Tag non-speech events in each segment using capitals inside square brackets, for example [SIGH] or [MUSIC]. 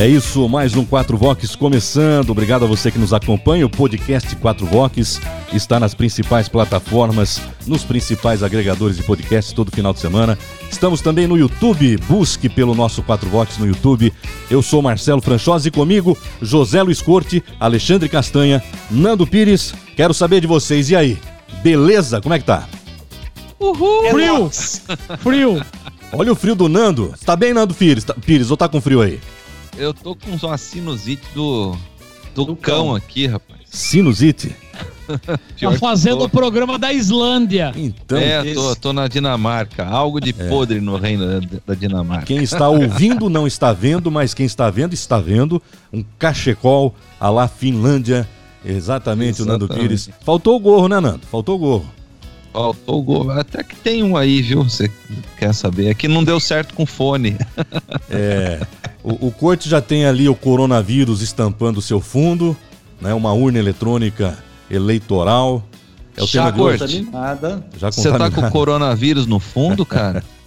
É isso, mais um 4 Vox começando. Obrigado a você que nos acompanha. O podcast 4 Vox está nas principais plataformas, nos principais agregadores de podcast todo final de semana. Estamos também no YouTube. Busque pelo nosso 4 Vox no YouTube. Eu sou Marcelo Franchosi e comigo José Luiz Corte, Alexandre Castanha, Nando Pires. Quero saber de vocês. E aí? Beleza? Como é que tá? Uhul! Frio! Frio! Olha o frio do Nando. Tá bem, Nando Pires? Tá, Pires, ou tá com frio aí? Eu tô com uma sinusite do, do, do cão, cão aqui, rapaz. Sinusite? [LAUGHS] tá fazendo o programa da Islândia. Então, é, esse... tô, tô na Dinamarca. Algo de é. podre no reino da, da, Dinamarca. Quem está ouvindo não está vendo, mas quem está vendo está vendo. Um cachecol a lá Finlândia. Exatamente, Exatamente, o Nando Pires. Faltou o gorro, né, Nando? Faltou o gorro. Faltou o gorro. Até que tem um aí, viu? Você quer saber? É que não deu certo com fone. [LAUGHS] É. O, o Corte já tem ali o coronavírus estampando o seu fundo, né? Uma urna eletrônica eleitoral. É o já tema de hoje. Nada. Já Você tá com o coronavírus no fundo, cara? [LAUGHS]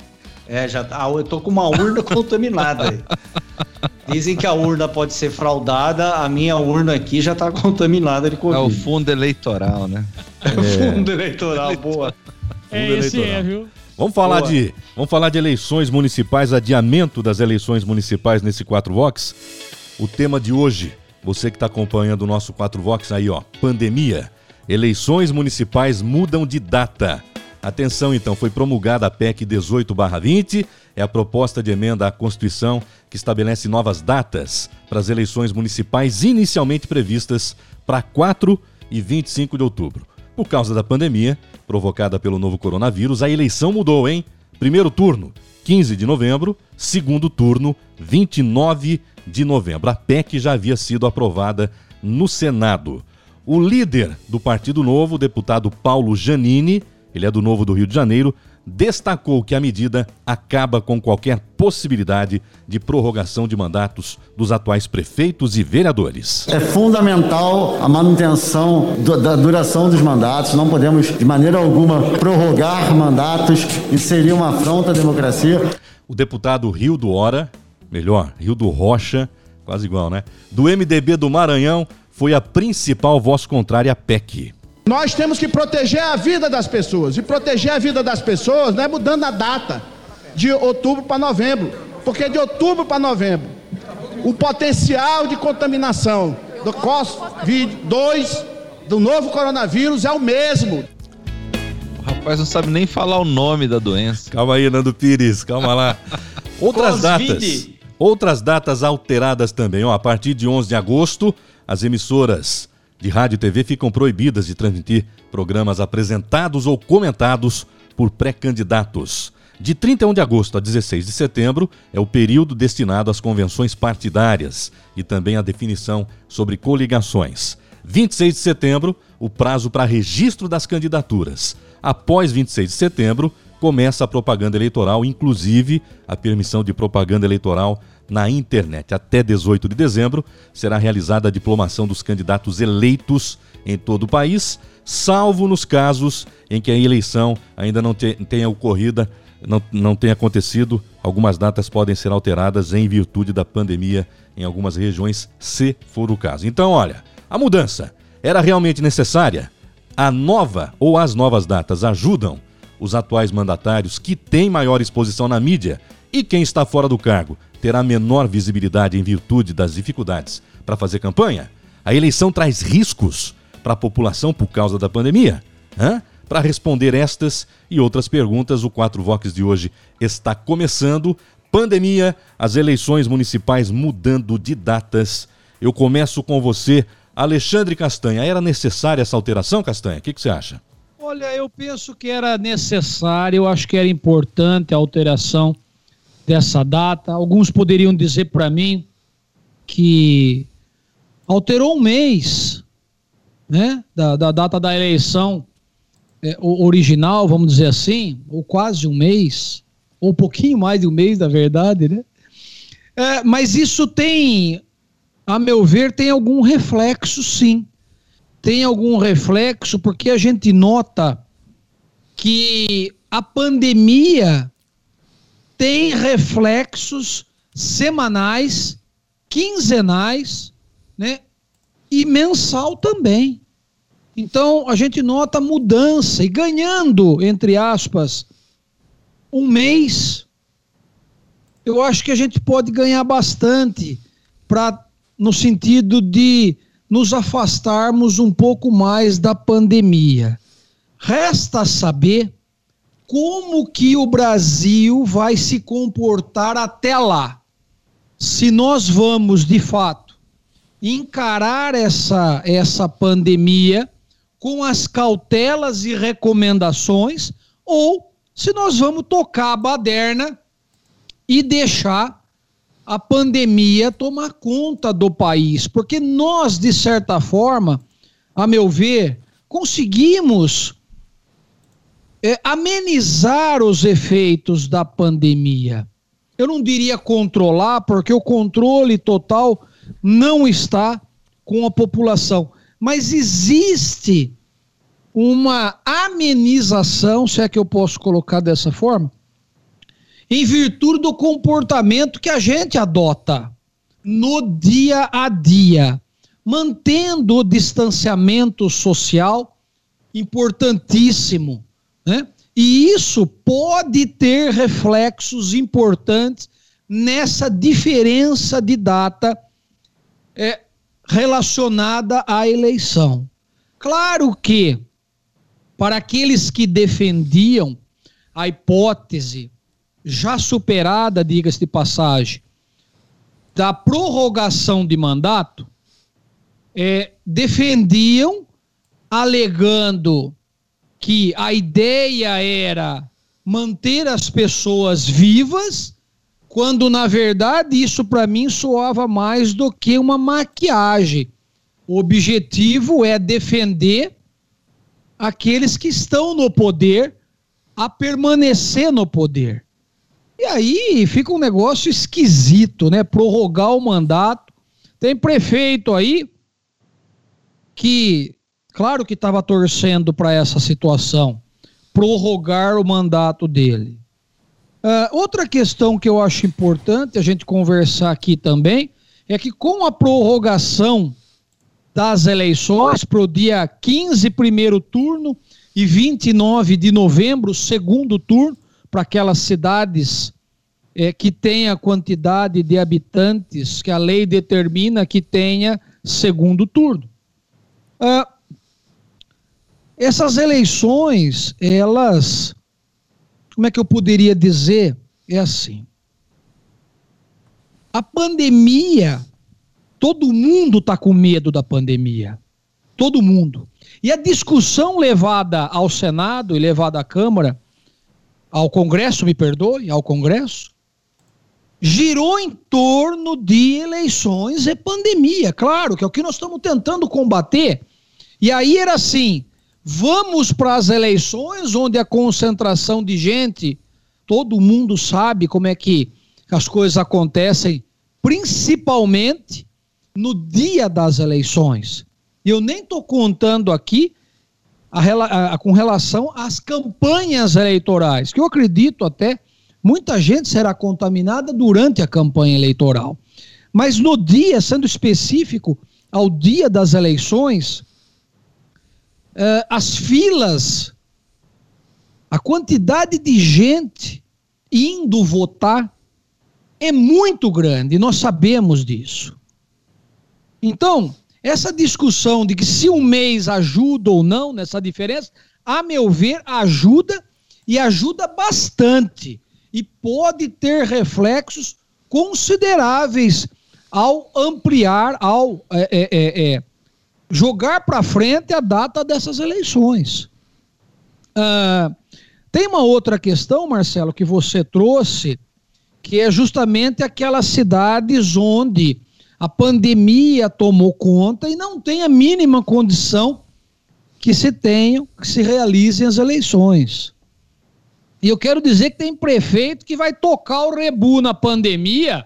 é, já tá. Eu tô com uma urna [LAUGHS] contaminada. Dizem que a urna pode ser fraudada, a minha urna aqui já tá contaminada de Covid. É o fundo eleitoral, né? É o fundo eleitoral, boa. É fundo esse eleitoral. é, viu? Vamos falar, de, vamos falar de eleições municipais, adiamento das eleições municipais nesse 4 Vox. O tema de hoje, você que está acompanhando o nosso 4 Vox aí, ó, pandemia. Eleições municipais mudam de data. Atenção então, foi promulgada a PEC 18/20, é a proposta de emenda à Constituição que estabelece novas datas para as eleições municipais inicialmente previstas para 4 e 25 de outubro. Por causa da pandemia, provocada pelo novo coronavírus, a eleição mudou, hein? Primeiro turno, 15 de novembro, segundo turno, 29 de novembro. A PEC já havia sido aprovada no Senado. O líder do Partido Novo, o deputado Paulo Janini, ele é do Novo do Rio de Janeiro, destacou que a medida acaba com qualquer possibilidade de prorrogação de mandatos dos atuais prefeitos e vereadores. É fundamental a manutenção do, da duração dos mandatos, não podemos de maneira alguma prorrogar mandatos, isso seria uma afronta à democracia. O deputado Rio do Hora, melhor, Rio do Rocha, quase igual, né? Do MDB do Maranhão, foi a principal voz contrária à PEC. Nós temos que proteger a vida das pessoas. E proteger a vida das pessoas não é mudando a data de outubro para novembro. Porque de outubro para novembro, o potencial de contaminação do COVID-2, do novo coronavírus, é o mesmo. O rapaz não sabe nem falar o nome da doença. Calma aí, Nando Pires, calma lá. [LAUGHS] Outras datas. Outras datas alteradas também. Ó, a partir de 11 de agosto, as emissoras de rádio e TV ficam proibidas de transmitir programas apresentados ou comentados por pré-candidatos. De 31 de agosto a 16 de setembro é o período destinado às convenções partidárias e também à definição sobre coligações. 26 de setembro, o prazo para registro das candidaturas. Após 26 de setembro, começa a propaganda eleitoral, inclusive a permissão de propaganda eleitoral na internet. Até 18 de dezembro será realizada a diplomação dos candidatos eleitos em todo o país, salvo nos casos em que a eleição ainda não tenha ocorrido, não, não tenha acontecido. Algumas datas podem ser alteradas em virtude da pandemia em algumas regiões, se for o caso. Então, olha, a mudança era realmente necessária? A nova ou as novas datas ajudam os atuais mandatários que têm maior exposição na mídia e quem está fora do cargo terá menor visibilidade em virtude das dificuldades para fazer campanha? A eleição traz riscos para a população por causa da pandemia? Para responder estas e outras perguntas, o 4 Vox de hoje está começando. Pandemia, as eleições municipais mudando de datas. Eu começo com você, Alexandre Castanha. Era necessária essa alteração, Castanha? O que, que você acha? Olha, eu penso que era necessário, eu acho que era importante a alteração dessa data. Alguns poderiam dizer para mim que alterou um mês. né, da, da data da eleição é, original, vamos dizer assim, ou quase um mês, ou um pouquinho mais de um mês, na verdade, né? É, mas isso tem, a meu ver, tem algum reflexo, sim. Tem algum reflexo, porque a gente nota que a pandemia tem reflexos semanais, quinzenais, né? E mensal também. Então a gente nota mudança e ganhando, entre aspas, um mês. Eu acho que a gente pode ganhar bastante para no sentido de nos afastarmos um pouco mais da pandemia. Resta saber como que o Brasil vai se comportar até lá. Se nós vamos, de fato, encarar essa, essa pandemia com as cautelas e recomendações, ou se nós vamos tocar a baderna e deixar a pandemia tomar conta do país. Porque nós, de certa forma, a meu ver, conseguimos é, amenizar os efeitos da pandemia. Eu não diria controlar, porque o controle total não está com a população. Mas existe uma amenização, se é que eu posso colocar dessa forma, em virtude do comportamento que a gente adota no dia a dia, mantendo o distanciamento social importantíssimo né? E isso pode ter reflexos importantes nessa diferença de data é, relacionada à eleição. Claro que, para aqueles que defendiam a hipótese já superada, diga-se de passagem, da prorrogação de mandato, é, defendiam alegando que a ideia era manter as pessoas vivas, quando na verdade isso para mim soava mais do que uma maquiagem. O objetivo é defender aqueles que estão no poder a permanecer no poder. E aí fica um negócio esquisito, né? Prorrogar o mandato. Tem prefeito aí que Claro que estava torcendo para essa situação, prorrogar o mandato dele. Uh, outra questão que eu acho importante a gente conversar aqui também é que com a prorrogação das eleições para o dia 15, primeiro turno, e 29 de novembro, segundo turno, para aquelas cidades é, que têm a quantidade de habitantes que a lei determina que tenha segundo turno. Uh, essas eleições, elas, como é que eu poderia dizer? É assim. A pandemia, todo mundo está com medo da pandemia. Todo mundo. E a discussão levada ao Senado e levada à Câmara, ao Congresso, me perdoe, ao Congresso, girou em torno de eleições e pandemia. Claro que é o que nós estamos tentando combater. E aí era assim: Vamos para as eleições onde a concentração de gente, todo mundo sabe como é que as coisas acontecem, principalmente no dia das eleições. Eu nem estou contando aqui a, a, com relação às campanhas eleitorais, que eu acredito até muita gente será contaminada durante a campanha eleitoral. Mas no dia, sendo específico, ao dia das eleições, uh, as filas, a quantidade de gente indo votar é muito grande, nós sabemos disso. Então, essa discussão de que se um mês ajuda ou não nessa diferença, a meu ver, ajuda e ajuda bastante. E pode ter reflexos consideráveis ao ampliar, ao é, é, é, jogar para frente a data dessas eleições. Uh, tem uma outra questão, Marcelo, que você trouxe, que é justamente aquelas cidades onde a pandemia tomou conta e não tem a mínima condição que se tenham, que se realizem as eleições. E eu quero dizer que tem prefeito que vai tocar o rebu na pandemia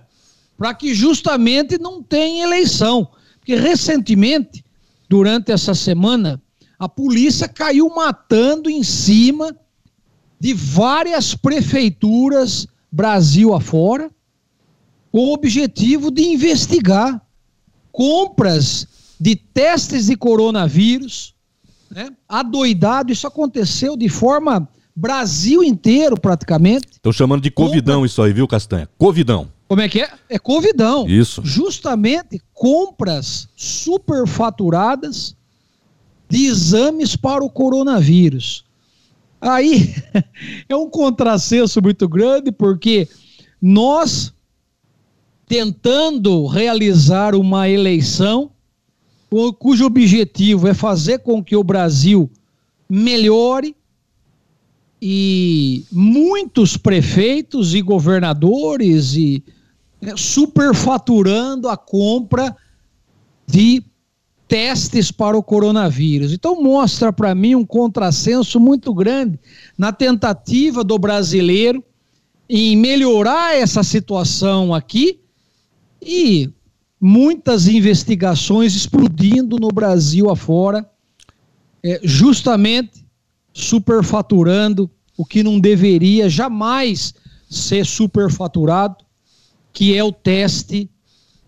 para que justamente não tenha eleição. Porque recentemente, durante essa semana, a polícia caiu matando em cima de várias prefeituras Brasil afora, com o objetivo de investigar compras de testes de coronavírus, né? Adoidado, isso aconteceu de forma Brasil inteiro praticamente. Estão chamando de covidão Compra... isso aí, viu, Castanha? Covidão. Como é que é? É covidão. Isso. Justamente compras superfaturadas de exames para o coronavírus. Aí [LAUGHS] é um contrassenso muito grande, porque nós tentando realizar uma eleição cujo objetivo é fazer com que o Brasil melhore e muitos prefeitos e governadores e superfaturando a compra de testes para o coronavírus. Então mostra para mim um contrassenso muito grande na tentativa do brasileiro em melhorar essa situação aqui e muitas investigações explodindo no Brasil afora, é, justamente superfaturando o que não deveria jamais ser superfaturado, que é o teste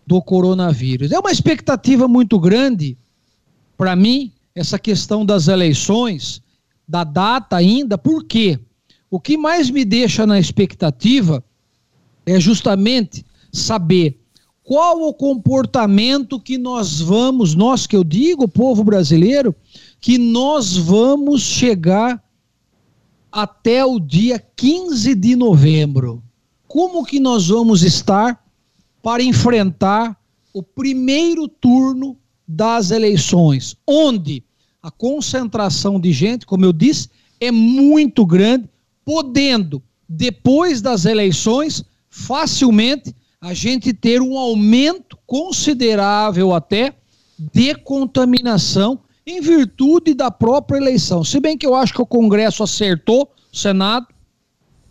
do coronavírus. É uma expectativa muito grande para mim essa questão das eleições, da data ainda, porque o que mais me deixa na expectativa é justamente saber qual o comportamento que nós vamos, nós que eu digo, povo brasileiro, que nós vamos chegar até o dia 15 de novembro. Como que nós vamos estar para enfrentar o primeiro turno das eleições, onde a concentração de gente, como eu disse, é muito grande, podendo, depois das eleições, facilmente a gente ter um aumento considerável até de contaminação em virtude da própria eleição. Se bem que eu acho que o Congresso acertou, o Senado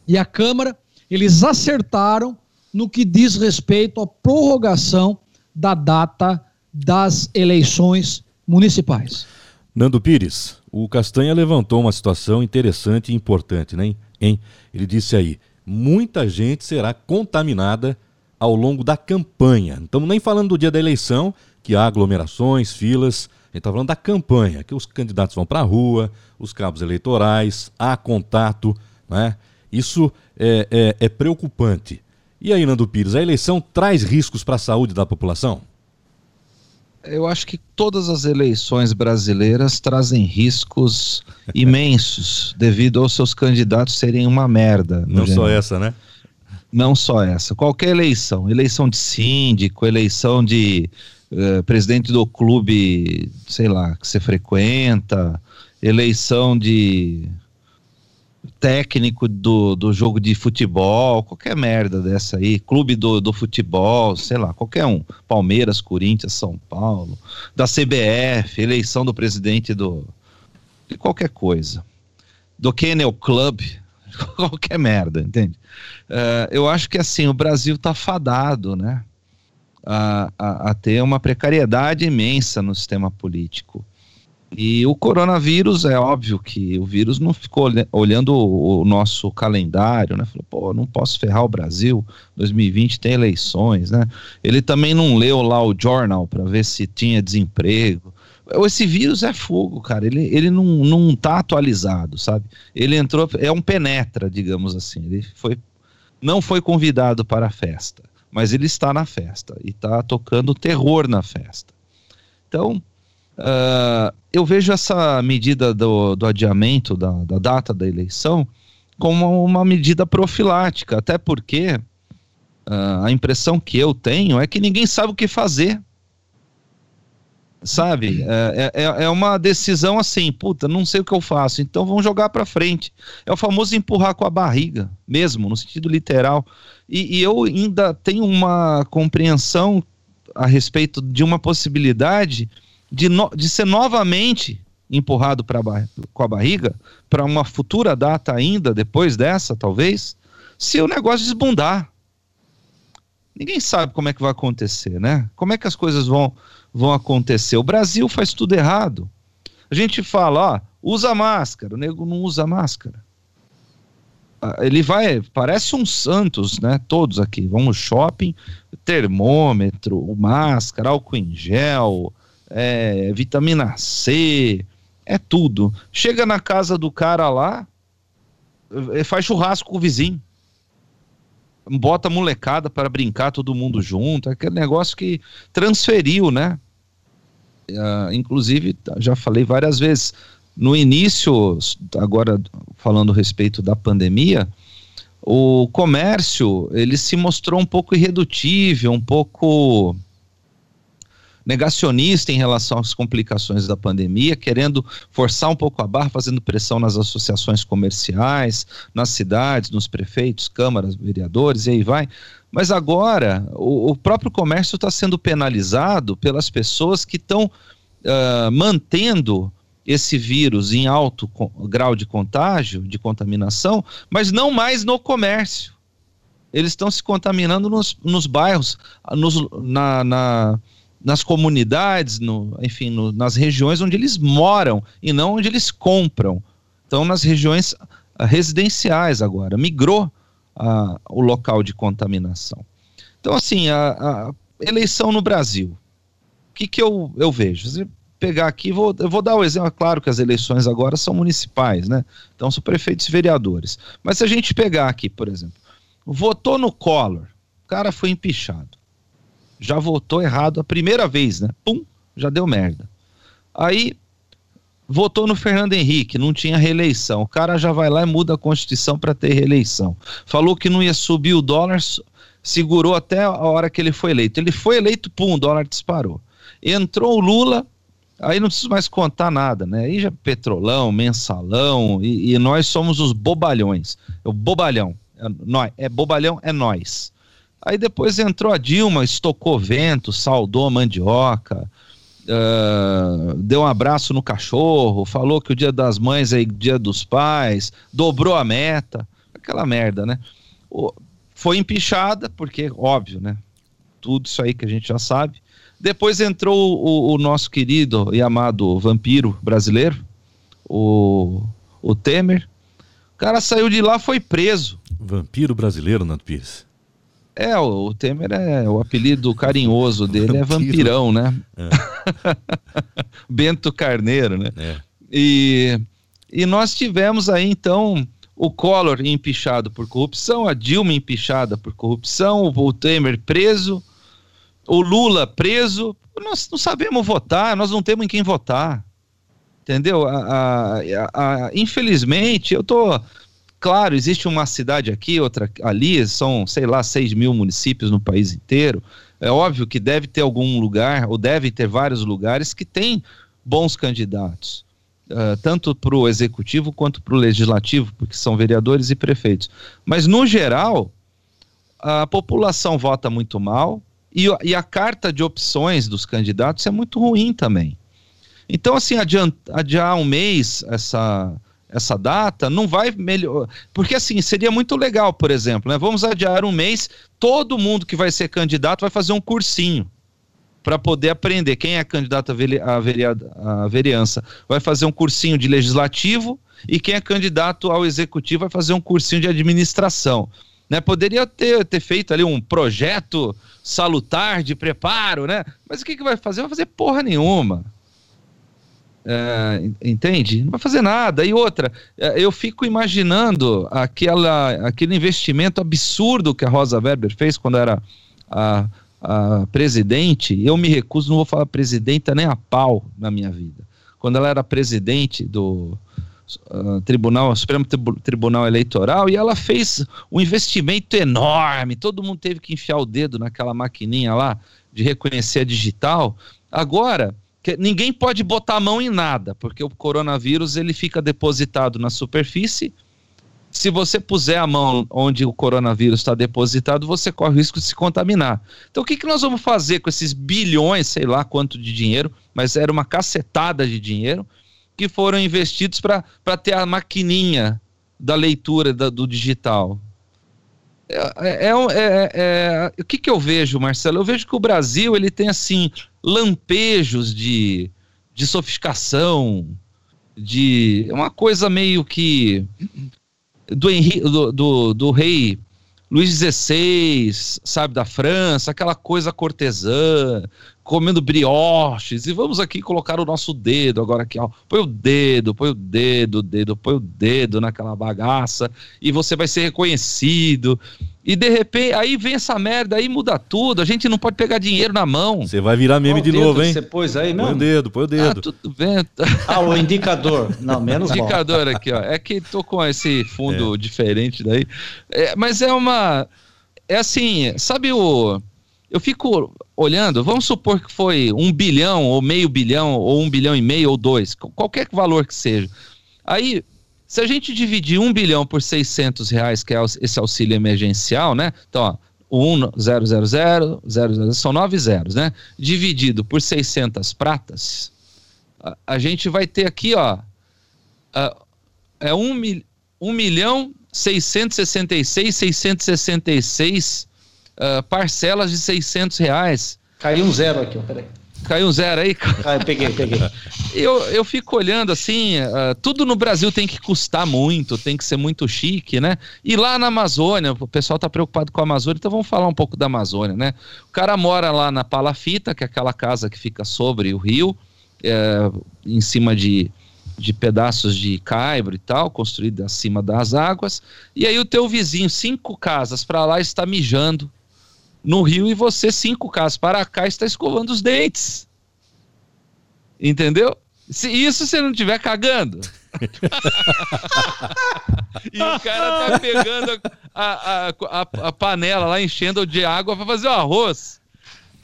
e a Câmara, eles acertaram no que diz respeito à prorrogação da data das eleições municipais. Nando Pires, o Castanha levantou uma situação interessante e importante, né? Hein? Ele disse aí: muita gente será contaminada ao longo da campanha. Não estamos nem falando do dia da eleição, que há aglomerações, filas. A gente está falando da campanha, que os candidatos vão para a rua, os cabos eleitorais, há contato. Né? Isso é, é, é preocupante. E aí, Nando Pires, a eleição traz riscos para a saúde da população? Eu acho que todas as eleições brasileiras trazem riscos [LAUGHS] imensos devido aos seus candidatos serem uma merda. Não só essa, né? Não só essa. Qualquer eleição, eleição de síndico, eleição de uh, presidente do clube, sei lá, que você frequenta, eleição de técnico do, do jogo de futebol, qualquer merda dessa aí, clube do, do futebol, sei lá, qualquer um. Palmeiras, Corinthians, São Paulo, da CBF, eleição do presidente do. de qualquer coisa. Do Kennel Club, [LAUGHS] qualquer merda, entende? Uh, eu acho que assim, o Brasil tá fadado, né? A, a, a ter uma precariedade imensa no sistema político. E o coronavírus, é óbvio que o vírus não ficou olhando o, nosso calendário, né? Falou, pô, não posso ferrar o Brasil, 2020 tem eleições, né? Ele também não leu lá o jornal para ver se tinha desemprego. Esse vírus é fogo, cara. Ele, ele não, não tá atualizado, sabe? Ele entrou, é um penetra, digamos assim. Ele foi, não foi convidado para a festa, mas ele está na festa e está tocando terror na festa. Então, Uh, eu vejo essa medida do, do adiamento da, da, data da eleição como uma medida profilática, até porque uh, a impressão que eu tenho é que ninguém sabe o que fazer. Sabe? É, é, é, é uma decisão assim, puta, não sei o que eu faço, então vamos jogar para frente. É o famoso empurrar com a barriga, mesmo, no sentido literal. E, e eu ainda tenho uma compreensão a respeito de uma possibilidade de, no, de ser novamente empurrado pra, com a barriga para uma futura data ainda, depois dessa, talvez, se o negócio desbundar. Ninguém sabe como é que vai acontecer, né? Como é que as coisas vão, vão acontecer? O Brasil faz tudo errado. A gente fala, ó, usa máscara, o nego não usa máscara. Ah, ele vai, parece um Santos, né? Todos aqui, vamos shopping, termômetro, máscara, álcool em gel, é, vitamina C, é tudo. Chega na casa do cara lá, é, faz churrasco com o vizinho. Bota molecada para brincar todo mundo junto, aquele negócio que transferiu, né? Uh, inclusive, já falei várias vezes, no início, agora falando a respeito da pandemia, o comércio ele se mostrou um pouco irredutível, um pouco negacionista em relação às complicações da pandemia, querendo forçar um pouco a barra, fazendo pressão nas associações comerciais, nas cidades, nos prefeitos, câmaras, vereadores, e aí vai. Mas agora, o, o próprio comércio está sendo penalizado pelas pessoas que estão uh, mantendo esse vírus em alto grau de contágio, de contaminação, mas não mais no comércio. Eles estão se contaminando nos, nos bairros, nos, na, na nas comunidades, no, enfim, no, nas regiões onde eles moram e não onde eles compram. Então, nas regiões ah, residenciais agora, migrou a, o local de contaminação. Então, assim, a, a eleição no Brasil, o que, que eu, eu vejo? Você pegar aqui, vou, eu vou dar o exemplo, é claro que as eleições agora são municipais, né? Então, são prefeitos e vereadores. Mas se a gente pegar aqui, por exemplo, votou no Collor, o cara foi empichado já votou errado a primeira vez, né? Pum, já deu merda. Aí votou no Fernando Henrique, não tinha reeleição. O cara já vai lá e muda a Constituição para ter reeleição. Falou que não ia subir o dólar, segurou até a hora que ele foi eleito. Ele foi eleito, pum, o dólar disparou. Entrou o Lula, aí não preciso mais contar nada, né? Aí já petrolão, mensalão, e, e nós somos os bobalhões. O bobalhão. É, nós, é bobalhão, é nós. Aí depois entrou a Dilma, estocou vento, saudou mandioca, uh, deu um abraço no cachorro, falou que o dia das mães é dia dos pais, dobrou a meta, aquela merda, né? O, foi empichada, porque, óbvio, né? Tudo isso aí que a gente já sabe. Depois entrou o, o nosso querido e amado vampiro brasileiro, o, o Temer. O cara saiu de lá, foi preso. Vampiro brasileiro, Nato Pires. É, o, Temer é o apelido carinhoso [LAUGHS] dele é vampirão, né? É. [LAUGHS] Bento Carneiro, né? É. E, e nós tivemos aí então o Collor empichado por corrupção, a Dilma empichada por corrupção, o, Temer preso, o Lula preso. Nós não sabemos votar, nós não temos em quem votar. Entendeu? A, a, a, infelizmente, eu tô Claro, existe uma cidade aqui, outra ali, são, sei lá, 6 mil municípios no país inteiro. É óbvio que deve ter algum lugar, ou deve ter vários lugares que tem bons candidatos, uh, tanto para o executivo quanto para o legislativo, porque são vereadores e prefeitos. Mas, no geral, a população vota muito mal e, e a carta de opções dos candidatos é muito ruim também. Então, assim, adiar um mês essa essa data, não vai melhor. Porque assim, seria muito legal, por exemplo, né? Vamos adiar um mês, todo mundo que vai ser candidato vai fazer um cursinho para poder aprender. Quem é candidato a, vereada, vereança vai fazer um cursinho de legislativo e quem é candidato ao executivo vai fazer um cursinho de administração. Né, poderia ter, ter feito ali um projeto salutar de preparo, né? Mas o que, que vai fazer? Vai fazer porra nenhuma. É, entende? Não vai fazer nada. E outra, é, eu fico imaginando aquela, aquele investimento absurdo que a Rosa Weber fez quando era a, a presidente. Eu me recuso, não vou falar presidenta nem a pau na minha vida. Quando ela era presidente do uh, Tribunal, Supremo Tribunal Eleitoral, e ela fez um investimento enorme. Todo mundo teve que enfiar o dedo naquela maquininha lá de reconhecer a digital. Agora ninguém pode botar a mão em nada, porque o coronavírus ele fica depositado na superfície, se você puser a mão onde o coronavírus está depositado, você corre o risco de se contaminar. Então, o que, que nós vamos fazer com esses bilhões, sei lá quanto de dinheiro, mas era uma cacetada de dinheiro, que foram investidos para ter a maquininha da leitura da, do digital? É, é, é, é, o que, que eu vejo, Marcelo? Eu vejo que o Brasil ele tem assim lampejos de, de sofisticação, de uma coisa meio que do, Henri, do, do, do rei Luís XVI, sabe, da França, aquela coisa cortesã, comendo brioches, e vamos aqui colocar o nosso dedo agora aqui, ó. Põe o dedo, põe o dedo, dedo, põe o dedo naquela bagaça, e você vai ser reconhecido. E de repente, aí vem essa merda, aí muda tudo. A gente não pode pegar dinheiro na mão. Você vai virar meme de novo, hein? Você pôs aí mesmo? Põe o dedo, põe o dedo. Ah, tudo bem. [LAUGHS] Ah, o indicador. Não, menos [LAUGHS] mal. Indicador aqui, ó. É que tô com esse fundo é. diferente daí. É, mas é uma. É assim, sabe o. Eu fico olhando, vamos supor que foi um bilhão, ou meio bilhão, ou um bilhão e meio, ou dois, qualquer valor que seja. Aí se a gente dividir 1 bilhão por 600 reais, que é esse auxílio emergencial, né? Então, ó, 1, 0, 0, 0, 0, 0, são 9 zeros, né? Dividido por 600 pratas, a, a gente vai ter aqui, ó, a, é 1, mil, 1 milhão 666, 666 uh, parcelas de 600 reais. Caiu um zero aqui, ó, peraí. Caiu um zero aí? [LAUGHS] Ah, peguei, peguei. Eu, eu fico olhando assim, uh, tudo no Brasil tem que custar muito, tem que ser muito chique, né? E lá na Amazônia, o pessoal tá preocupado com a Amazônia, então vamos falar um pouco da Amazônia, né? O cara mora lá na Palafita, que é aquela casa que fica sobre o rio, é, em cima de, de pedaços de caibro e tal, construído acima das águas, e aí o teu vizinho, cinco casas para lá, está mijando no Rio e você, cinco casas para cá, está escovando os dentes. Entendeu? Se isso você não estiver cagando. [LAUGHS] e o cara tá pegando a, a, a, a panela lá, enchendo de água para fazer o arroz.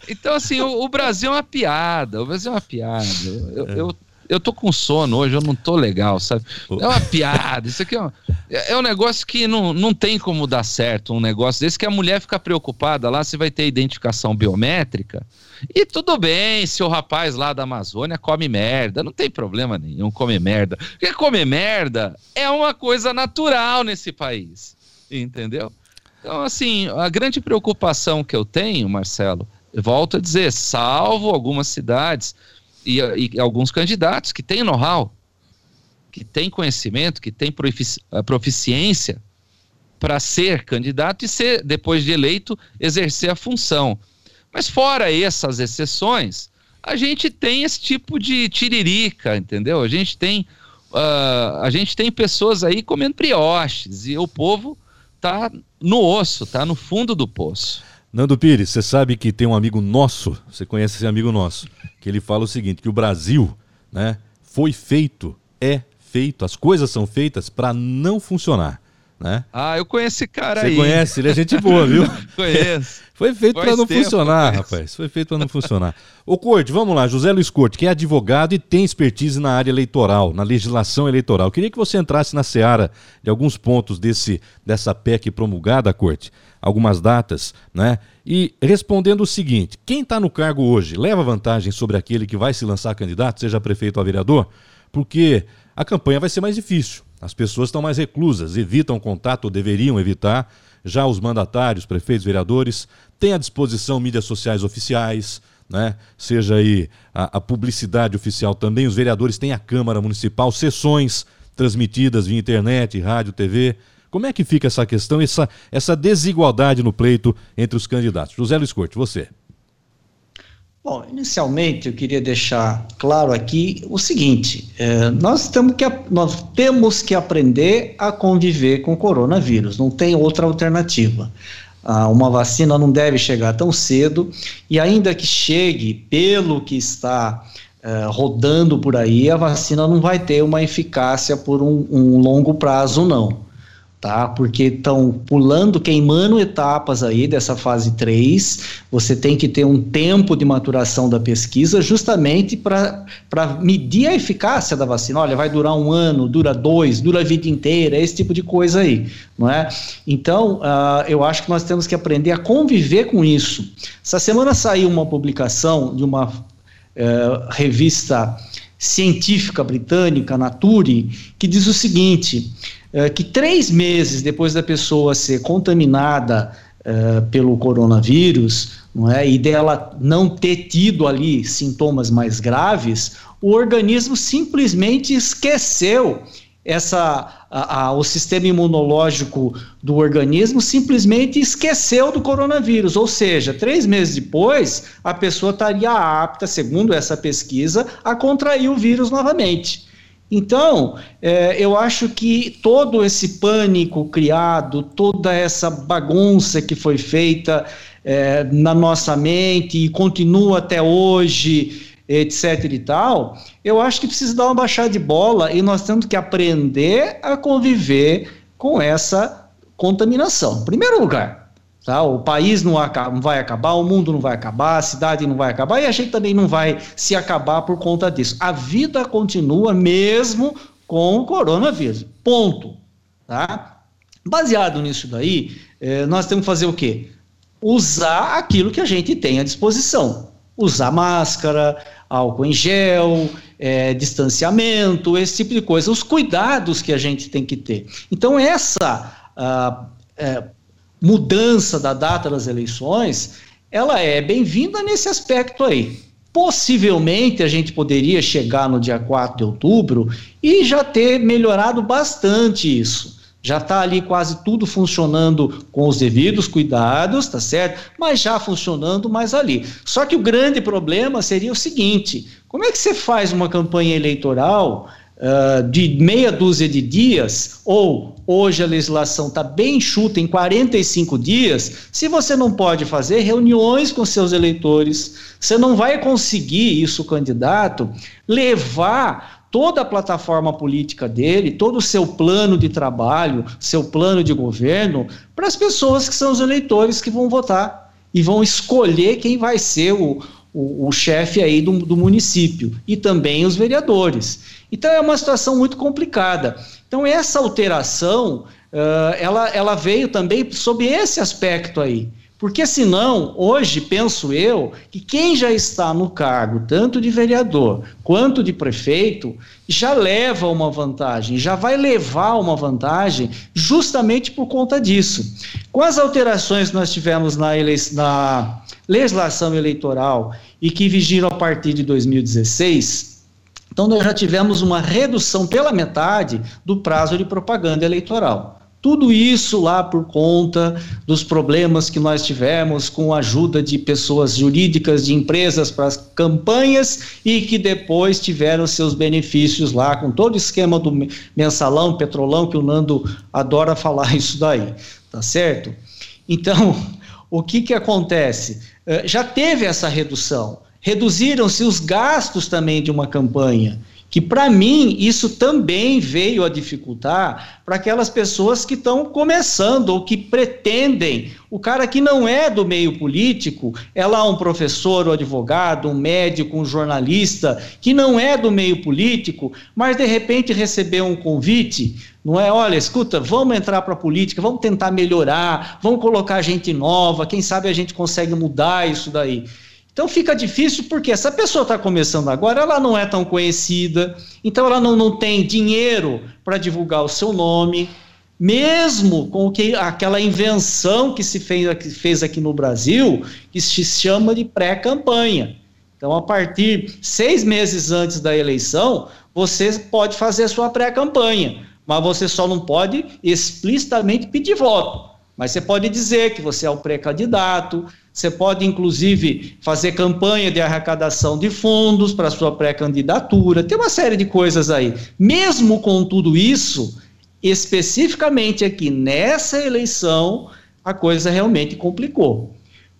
Então, assim, o, o, Brasil é uma piada. O Brasil é uma piada. Eu, eu, eu tô com sono hoje, eu não tô legal, sabe? É uma piada. Isso aqui é um, é, é um negócio que não, não tem como dar certo, um negócio desse que a mulher fica preocupada lá se vai ter identificação biométrica. E tudo bem se o rapaz lá da Amazônia come merda, não tem problema nenhum, come merda. Porque comer merda é uma coisa natural nesse país, entendeu? Então, assim, a grande preocupação que eu tenho, Marcelo, volto a dizer, salvo algumas cidades e, e alguns candidatos que têm know-how, que têm conhecimento, que têm proficiência para ser candidato e ser, depois de eleito, exercer a função. Mas fora essas exceções, a gente tem esse tipo de tiririca, entendeu? A gente tem, uh, a gente tem pessoas aí comendo brioches e o povo tá no osso, tá no fundo do poço. Nando Pires, você sabe que tem um amigo nosso, você conhece esse amigo nosso, que ele fala o seguinte, que o Brasil, né, foi feito, é feito, as coisas são feitas para não funcionar. Né? Ah, eu conheço esse cara Você aí. Você conhece? Ele é gente boa, viu? [LAUGHS] conheço. Foi feito para não tempo, funcionar, rapaz. Foi feito para não funcionar. Ô Corte, vamos lá. José Luiz Corte, que é advogado e tem expertise na área eleitoral, na legislação eleitoral. Eu queria que você entrasse na seara de alguns pontos desse, dessa PEC promulgada, Corte, algumas datas, né? E respondendo o seguinte: quem está no cargo hoje leva vantagem sobre aquele que vai se lançar candidato, seja prefeito ou vereador? Porque a campanha vai ser mais difícil. As pessoas estão mais reclusas, evitam contato ou deveriam evitar. Já os mandatários, prefeitos, vereadores, têm à disposição mídias sociais oficiais, né? seja aí a, a publicidade oficial também. Os vereadores têm a Câmara Municipal, sessões transmitidas via internet, rádio, TV. Como é que fica essa questão, essa, essa desigualdade no pleito entre os candidatos? José Luiz Corte, você. Bom, inicialmente eu queria deixar claro aqui o seguinte: é, nós, temos que, nós temos que aprender a conviver com o coronavírus, não tem outra alternativa. Ah, uma vacina não deve chegar tão cedo, e ainda que chegue, pelo que está é, rodando por aí, a vacina não vai ter uma eficácia por um, um longo prazo, não tá? Porque estão pulando, queimando etapas aí dessa fase 3. Você tem que ter um tempo de maturação da pesquisa justamente para medir a eficácia da vacina. Olha, vai durar um ano, dura dois, dura a vida inteira, esse tipo de coisa aí, não é? Então, uh, eu acho que nós temos que aprender a conviver com isso. Essa semana saiu uma publicação de uma uh, revista científica britânica, Nature, que diz o seguinte: é, que três meses depois da pessoa ser contaminada é, pelo coronavírus, não é, e dela não ter tido ali sintomas mais graves, o organismo simplesmente esqueceu essa a, a, o sistema imunológico do organismo simplesmente esqueceu do coronavírus, ou seja, três meses depois a pessoa estaria apta, segundo essa pesquisa, a contrair o vírus novamente. Então, é, eu acho que todo esse pânico criado, toda essa bagunça que foi feita é, na nossa mente e continua até hoje, etc e tal, eu acho que precisa dar uma baixada de bola e nós temos que aprender a conviver com essa contaminação. Em primeiro lugar, tá? o país não, vai acabar, o mundo não vai acabar, a cidade não vai acabar e a gente também não vai se acabar por conta disso. A vida continua mesmo com o coronavírus. Ponto. Tá? Baseado nisso daí, eh, nós temos que fazer o quê? Usar aquilo que a gente tem à disposição. Usar máscara, álcool em gel, é, distanciamento, esse tipo de coisa, os cuidados que a gente tem que ter. Então, essa a, é, mudança da data das eleições, ela é bem-vinda nesse aspecto aí. Possivelmente a gente poderia chegar no dia 4 de outubro e já ter melhorado bastante isso já está ali quase tudo funcionando com os devidos cuidados, tá certo? Mas já funcionando mais ali. Só que o grande problema seria o seguinte: como é que você faz uma campanha eleitoral uh, de meia dúzia de dias, ou hoje a legislação está bem enxuta em 45 dias, se você não pode fazer reuniões com seus eleitores, você não vai conseguir isso, candidato, levar toda a plataforma política dele, todo o seu plano de trabalho, seu plano de governo, para as pessoas que são os eleitores que vão votar e vão escolher quem vai ser o, o, o chefe aí do, do município e também os vereadores. Então é uma situação muito complicada. Então essa alteração, uh, ela, ela veio também sob esse aspecto aí. Porque senão, hoje, penso eu, que quem já está no cargo, tanto de vereador quanto de prefeito, já leva uma vantagem, já vai levar uma vantagem justamente por conta disso. Com as alterações que nós tivemos na, na legislação eleitoral e que vigiram a partir de 2016, então nós já tivemos uma redução pela metade do prazo de propaganda eleitoral. Tudo isso lá por conta dos problemas que nós tivemos com a ajuda de pessoas jurídicas, de empresas para as campanhas e que depois tiveram seus benefícios lá com todo o esquema do mensalão, petrolão, que o Nando adora falar [LAUGHS] isso daí, tá certo? Então, o que que acontece? Eh, já teve essa redução. Reduziram-se os gastos também de uma campanha que para mim isso também veio a dificultar para aquelas pessoas que estão começando ou que pretendem. O cara que não é do meio político, é lá um professor, um advogado, um médico, um jornalista, que não é do meio político, mas de repente recebeu um convite, não é? Olha, escuta, vamos entrar para a política, vamos tentar melhorar, vamos colocar gente nova, quem sabe a gente consegue mudar isso daí. Então fica difícil porque essa pessoa está começando agora, ela não é tão conhecida, então ela não, não tem dinheiro para divulgar o seu nome, mesmo com que, aquela invenção que se fez, que fez aqui no Brasil, que se chama de pré-campanha. Então, a partir seis meses antes da eleição, você pode fazer a sua pré-campanha, mas você só não pode explicitamente pedir voto. Mas você pode dizer que você é o pré-candidato, você pode, inclusive, fazer campanha de arrecadação de fundos para sua pré-candidatura, tem uma série de coisas aí. Mesmo com tudo isso, especificamente aqui nessa eleição, a coisa realmente complicou.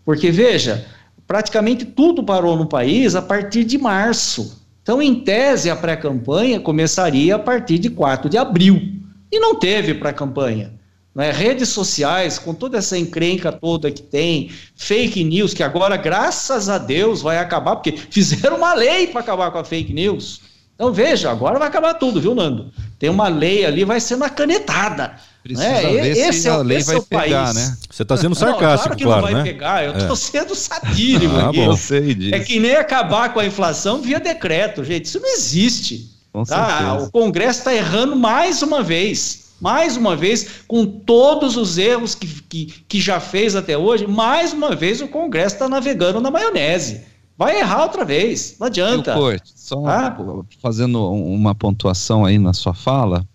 Porque, veja, praticamente tudo parou no país a partir de março. Então, em tese, a pré-campanha começaria a partir de 4 de abril. E não teve pré-campanha. Né? Redes sociais, com toda essa encrenca toda que tem, fake news, que agora, graças a Deus, vai acabar, porque [LAUGHS] fizeram uma lei para acabar com a fake news. Então veja, agora vai acabar tudo, viu, Nando? Tem uma lei ali, vai ser uma canetada. Precisa né? ver esse se é, a lei vai é pegar, país. né? Você está sendo sarcástico, não, claro que claro, não vai né? pegar, eu estou é. sendo satírico [LAUGHS] ah, aqui. Bom. Eu sei disso. É que nem acabar com a inflação via decreto, gente, isso não existe. Tá? O Congresso está errando mais uma vez mais uma vez, com todos os erros que, que, que já fez até hoje, mais uma vez o Congresso está navegando na maionese. Vai errar outra vez, não adianta. Corte, só ah? fazendo uma pontuação aí na sua fala,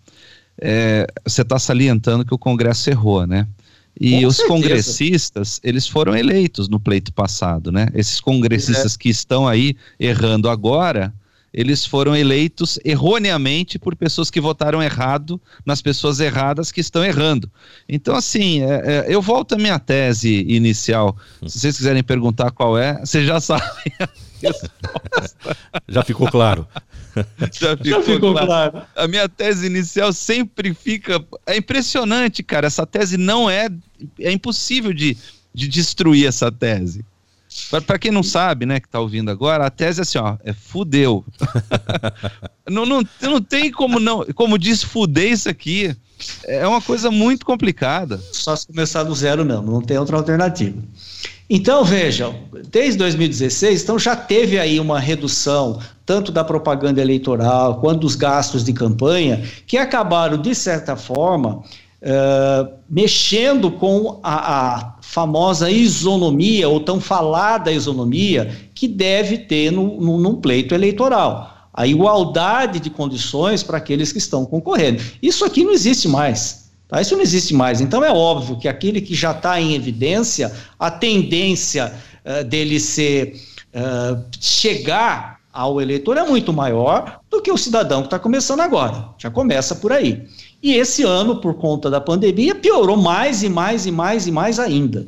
é, você está salientando que o Congresso errou, né? E Com os certeza. congressistas, eles foram eleitos no pleito passado, né? Esses congressistas é. que estão aí errando agora, eles foram eleitos erroneamente por pessoas que votaram errado nas pessoas erradas que estão errando. Então, assim, é, é, eu volto à minha tese inicial. Se vocês quiserem perguntar qual é, vocês já [LAUGHS] sabem a resposta. Já ficou claro. Já ficou, já ficou claro. claro. A minha tese inicial sempre fica. É impressionante, cara. Essa tese não é. É impossível de, de destruir essa tese. Para quem não sabe, né, que tá ouvindo agora, a tese é assim, ó, é fudeu. [LAUGHS] não, não, não tem como não, como diz fuder isso aqui, é uma coisa muito complicada. Só se começar do zero mesmo, não tem outra alternativa. Então, vejam, desde 2016, então já teve aí uma redução tanto da propaganda eleitoral quanto dos gastos de campanha, que acabaram, de certa forma, uh, mexendo com a, a famosa isonomia, ou tão falada isonomia, que deve ter no, no, num pleito eleitoral. A igualdade de condições para aqueles que estão concorrendo. Isso aqui não existe mais. Tá? Isso não existe mais. Então é óbvio que aquele que já está em evidência, a tendência uh, dele ser uh, chegar ao eleitor é muito maior do que o cidadão que está começando agora. Já começa por aí. E esse ano, por conta da pandemia, piorou mais e mais e mais e mais ainda.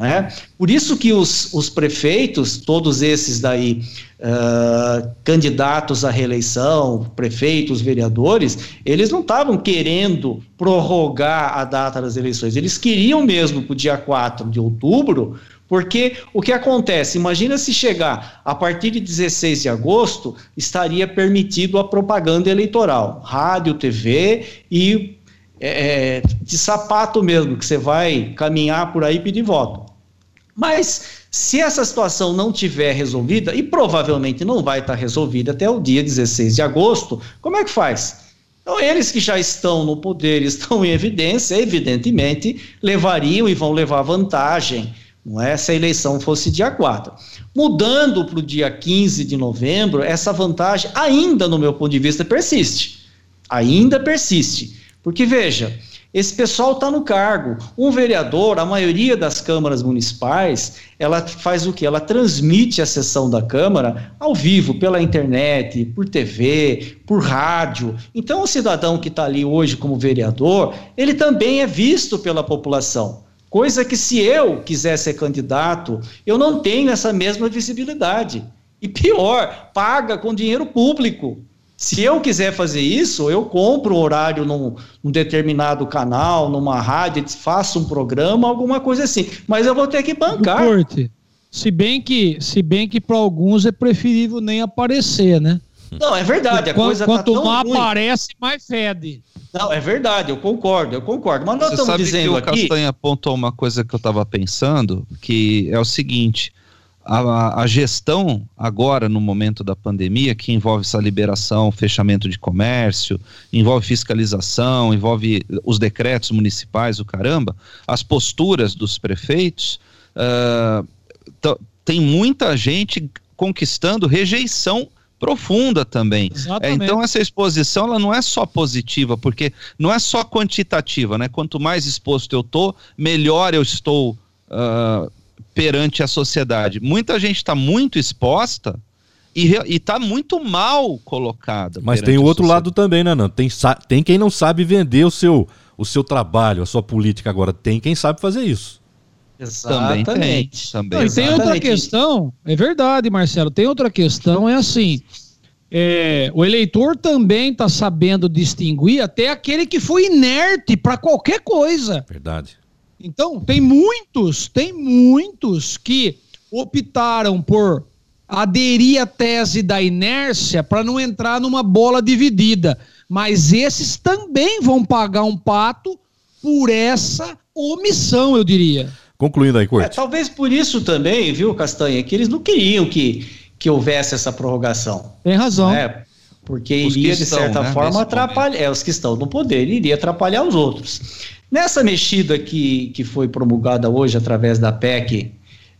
Né? Por isso que os, os prefeitos, todos esses daí, uh, candidatos à reeleição, prefeitos, vereadores, eles não estavam querendo prorrogar a data das eleições, eles queriam mesmo para o dia 4 de outubro, porque o que acontece? Imagina se chegar a partir de 16 de agosto, estaria permitido a propaganda eleitoral, rádio, TV e é, é, de sapato mesmo, que você vai caminhar por aí pedir voto. Mas se essa situação não tiver resolvida, e provavelmente não vai estar resolvida até o dia 16 de agosto, como é que faz? Então, eles que já estão no poder, [LAUGHS] estão em evidência, evidentemente levariam e vão levar vantagem não é? Se a eleição fosse dia 4. Mudando para o dia 15 de novembro, essa vantagem ainda, no meu ponto de vista, persiste. Ainda persiste. Porque, veja, esse pessoal está no cargo. Um vereador, a maioria das câmaras municipais, ela faz o quê? Ela transmite a sessão da Câmara ao vivo, pela internet, por TV, por rádio. Então, o cidadão que está ali hoje como vereador, ele também é visto pela população. Coisa que, se eu quiser ser candidato, eu não tenho essa mesma visibilidade. E pior, paga com dinheiro público. Se eu quiser fazer isso, eu compro um horário num, num, determinado canal, numa rádio, faço um programa, alguma coisa assim. Mas eu vou ter que bancar. Corte. Se bem que, se bem que para alguns é preferível nem aparecer, né? Não, é verdade. A quanto, coisa tá quanto tá mais aparece, mais fede. Não, é verdade, eu concordo, eu concordo. Mas nós Você estamos dizendo que o aqui... Castanha apontou uma coisa que eu estava pensando, que é o seguinte: a, a, gestão agora, no momento da pandemia, que envolve essa liberação, fechamento de comércio, envolve fiscalização, envolve os decretos municipais, o caramba, as posturas dos prefeitos, uh, tem muita gente conquistando rejeição profunda também. É, então essa exposição ela não é só positiva, porque não é só quantitativa, né? Quanto mais exposto eu tô, melhor eu estou uh, perante a sociedade. Muita gente está muito exposta e está muito mal colocada. Mas tem o outro lado também, né, Não? Tem, tem quem não sabe vender o seu, o seu trabalho, a sua política agora. Tem quem sabe fazer isso. Exatamente. Também tem. Também. Não, e tem outra questão, é verdade, Marcelo, tem outra questão, é assim, é, o eleitor também está sabendo distinguir até aquele que foi inerte para qualquer coisa. Verdade. Então, tem muitos, tem muitos que optaram por aderir à tese da inércia para não entrar numa bola dividida. Mas esses também vão pagar um pato por essa omissão, eu diria. Concluindo aí, Corte. É, talvez por isso também, viu, Castanha, que eles não queriam que que houvesse essa prorrogação. Tem razão. Né? Porque os iria, de certa né, forma, atrapalhar. É, os que estão no poder, iria atrapalhar os outros. Nessa mexida que, que foi promulgada hoje através da PEC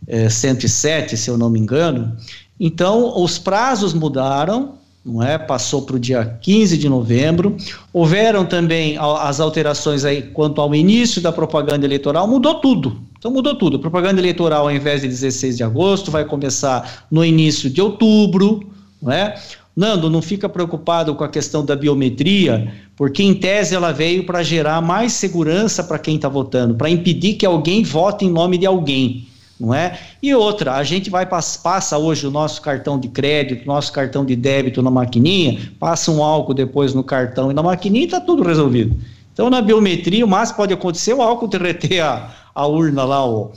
é, 107, se eu não me engano, então os prazos mudaram, não é? Passou para o dia 15 de novembro. Houveram também as alterações aí quanto ao início da propaganda eleitoral, mudou tudo. Então mudou tudo. A propaganda eleitoral, ao invés de 16 de agosto, vai começar no início de outubro, não é? Nando, não fica preocupado com a questão da biometria, porque em tese ela veio para gerar mais segurança para quem está votando, para impedir que alguém vote em nome de alguém, não é? E outra, a gente vai passa hoje o nosso cartão de crédito, nosso cartão de débito na maquininha, passa um álcool depois no cartão e na maquininha e está tudo resolvido. Então na biometria o máximo pode acontecer o álcool derreter a, a urna lá, o,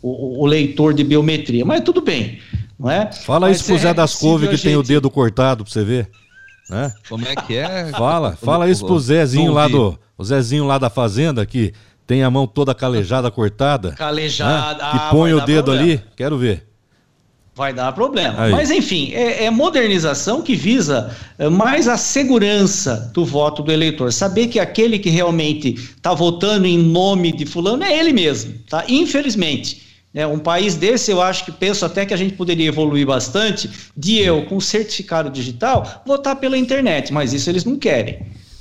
o, o, leitor de biometria. Mas tudo bem, não é? Fala Mas isso pro é Zé das Couve que gente... tem o dedo cortado pra você ver. Né? Como é que é? Fala, fala isso pro Zezinho lá do. O Zezinho lá da fazenda que tem a mão toda calejada, [LAUGHS] cortada. Calejada. Né? Ah, põe o dedo problema. ali. Quero ver vai dar problema. Aí. Mas, enfim, é, é, modernização que visa é, mais a segurança do voto do eleitor. Saber que aquele que realmente está votando em nome de fulano é ele mesmo, tá? Infelizmente. Né, um país desse, eu acho que penso até que a gente poderia evoluir bastante de eu, com certificado digital, votar pela internet, mas isso eles não querem.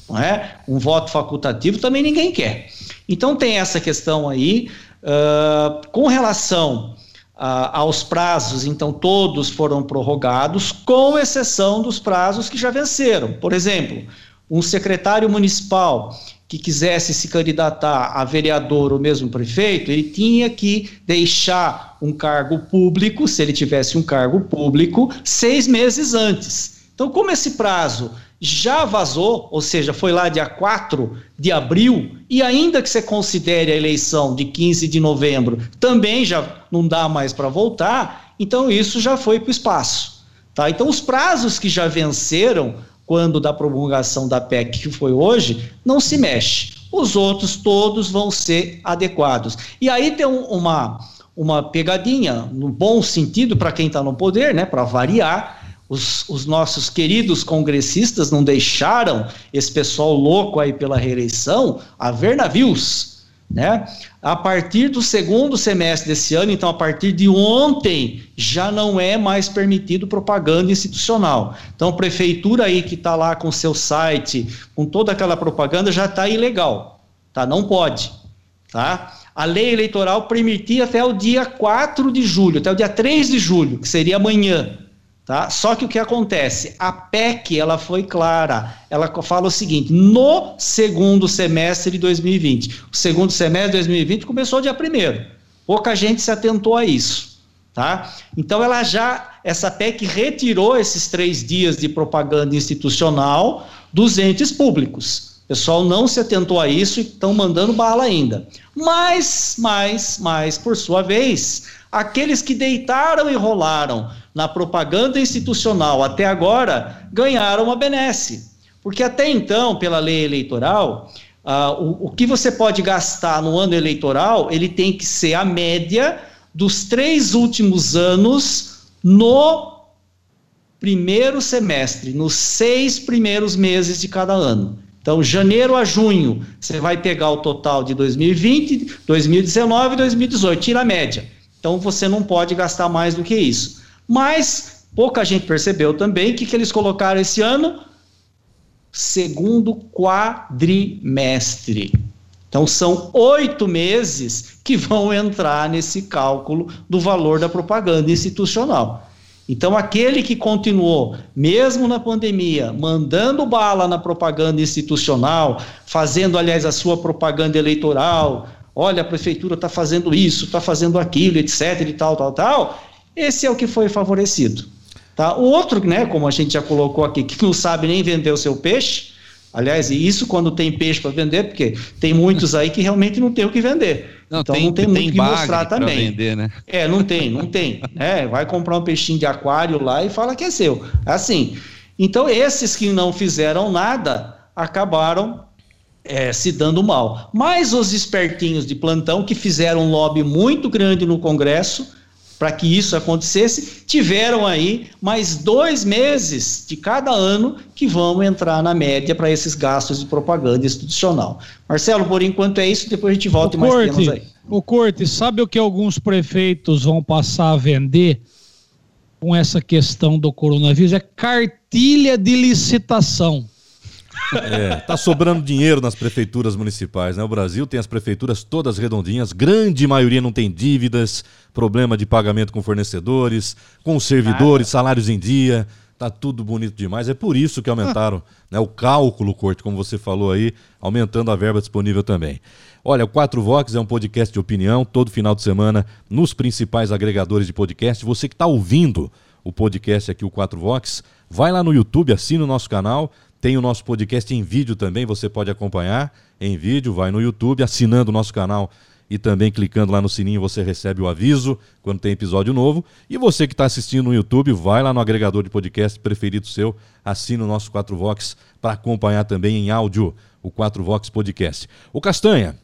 Não é? Um voto facultativo também ninguém quer. Então tem essa questão aí. Uh, com relação aos prazos, então todos foram prorrogados, com exceção dos prazos que já venceram. Por exemplo, um secretário municipal que quisesse se candidatar a vereador ou mesmo prefeito, ele tinha que deixar um cargo público, se ele tivesse um cargo público, seis meses antes. Então, como esse prazo já vazou, ou seja, foi lá dia 4 de abril, e ainda que você considere a eleição de 15 de novembro, também já não dá mais para voltar, então isso já foi para o espaço. Tá? Então, os prazos que já venceram, quando da promulgação da PEC, que foi hoje, não se mexe. Os outros todos vão ser adequados. E aí tem um, uma, uma pegadinha, no bom sentido, para quem está no poder, né, para variar, os, os, nossos queridos congressistas não deixaram esse pessoal louco aí pela reeleição haver navios, né? A partir do segundo semestre desse ano, então a partir de ontem, já não é mais permitido propaganda institucional. Então, a prefeitura aí que está lá com seu site, com toda aquela propaganda, já está ilegal, tá? Não pode, tá? A lei eleitoral permitia até o dia 4 de julho, até o dia 3 de julho, que seria amanhã, Tá? Só que o que acontece? A PEC ela foi clara. Ela fala o seguinte: no segundo semestre de 2020. O segundo semestre de 2020 começou dia 1 Pouca gente se atentou a isso. Tá? Então ela já, essa PEC retirou esses três dias de propaganda institucional dos entes públicos. O pessoal não se atentou a isso e estão mandando bala ainda. Mas, mas, mas, por sua vez, aqueles que deitaram e rolaram na propaganda institucional até agora ganharam uma benesse. Porque até então, pela lei eleitoral, uh, o, o que você pode gastar no ano eleitoral, ele tem que ser a média dos três últimos anos no primeiro semestre, nos seis primeiros meses de cada ano. Então, janeiro a junho, você vai pegar o total de 2020, 2019 e 2018, tira a média. Então, você não pode gastar mais do que isso. Mas pouca gente percebeu também que, que eles colocaram esse ano segundo quadrimestre. Então são oito meses que vão entrar nesse cálculo do valor da propaganda institucional. Então aquele que continuou, mesmo na pandemia, mandando bala na propaganda institucional, fazendo, aliás, a sua propaganda eleitoral, olha, a prefeitura está fazendo isso, está fazendo aquilo, etc. e tal, tal, tal, esse é o que foi favorecido. Tá? O outro, né, como a gente já colocou aqui, que não sabe nem vender o seu peixe, aliás, e isso quando tem peixe para vender, porque tem muitos aí que realmente não tem o que vender. Não, então tem, não tem, tem muito o que mostrar também. Vender, né? É, não tem, não tem. É, vai comprar um peixinho de aquário lá e fala que é seu. Assim. Então, esses que não fizeram nada acabaram é, se dando mal. Mas os espertinhos de plantão que fizeram um lobby muito grande no Congresso para que isso acontecesse, tiveram aí mais dois meses de cada ano que vão entrar na média para esses gastos de propaganda institucional. Marcelo, por enquanto é isso, depois a gente volta o mais Corte, temas aí. O Corte, sabe o que alguns prefeitos vão passar a vender com essa questão do coronavírus? É cartilha de licitação. É, tá sobrando dinheiro nas prefeituras municipais, né? O Brasil tem as prefeituras todas redondinhas, grande maioria não tem dívidas, problema de pagamento com fornecedores, com servidores, salários em dia, tá tudo bonito demais. É por isso que aumentaram né, o cálculo, Corte, como você falou aí, aumentando a verba disponível também. Olha, o 4 Vox é um podcast de opinião, todo final de semana, nos principais agregadores de podcast. Você que está ouvindo o podcast aqui, o 4 Vox, vai lá no YouTube, assina o nosso canal, tem o nosso podcast em vídeo também, você pode acompanhar em vídeo, vai no YouTube, assinando o nosso canal e também clicando lá no sininho você recebe o aviso quando tem episódio novo. E você que está assistindo no YouTube, vai lá no agregador de podcast preferido seu, assina o nosso 4 Vox para acompanhar também em áudio o 4 Vox Podcast. O Castanha,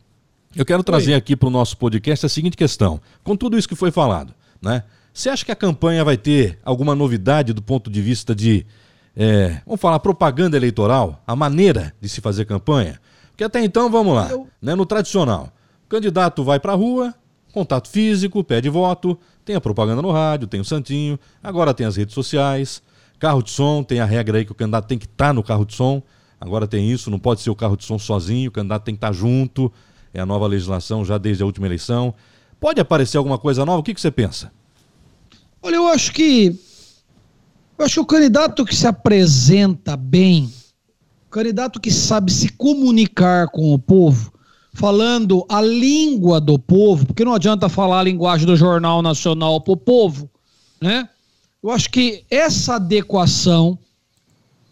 eu quero trazer Oi. aqui para o nosso podcast a seguinte questão. Com tudo isso que foi falado, né? Você acha que a campanha vai ter alguma novidade do ponto de vista de é, vamos falar, propaganda eleitoral, a maneira de se fazer campanha. Porque até então, vamos lá, né, no tradicional, o candidato vai para a rua, contato físico, pede voto, tem a propaganda no rádio, tem o santinho, agora tem as redes sociais, carro de som, tem a regra aí que o candidato tem que estar tá no carro de som, agora tem isso, não pode ser o carro de som sozinho, o candidato tem que estar tá junto, é a nova legislação já desde a última eleição. Pode aparecer alguma coisa nova? O que, que você pensa? Olha, eu acho que eu acho que o candidato que se apresenta bem, o candidato que sabe se comunicar com o povo, falando a língua do povo, porque não adianta falar a linguagem do Jornal Nacional para o povo, né? Eu acho que essa adequação,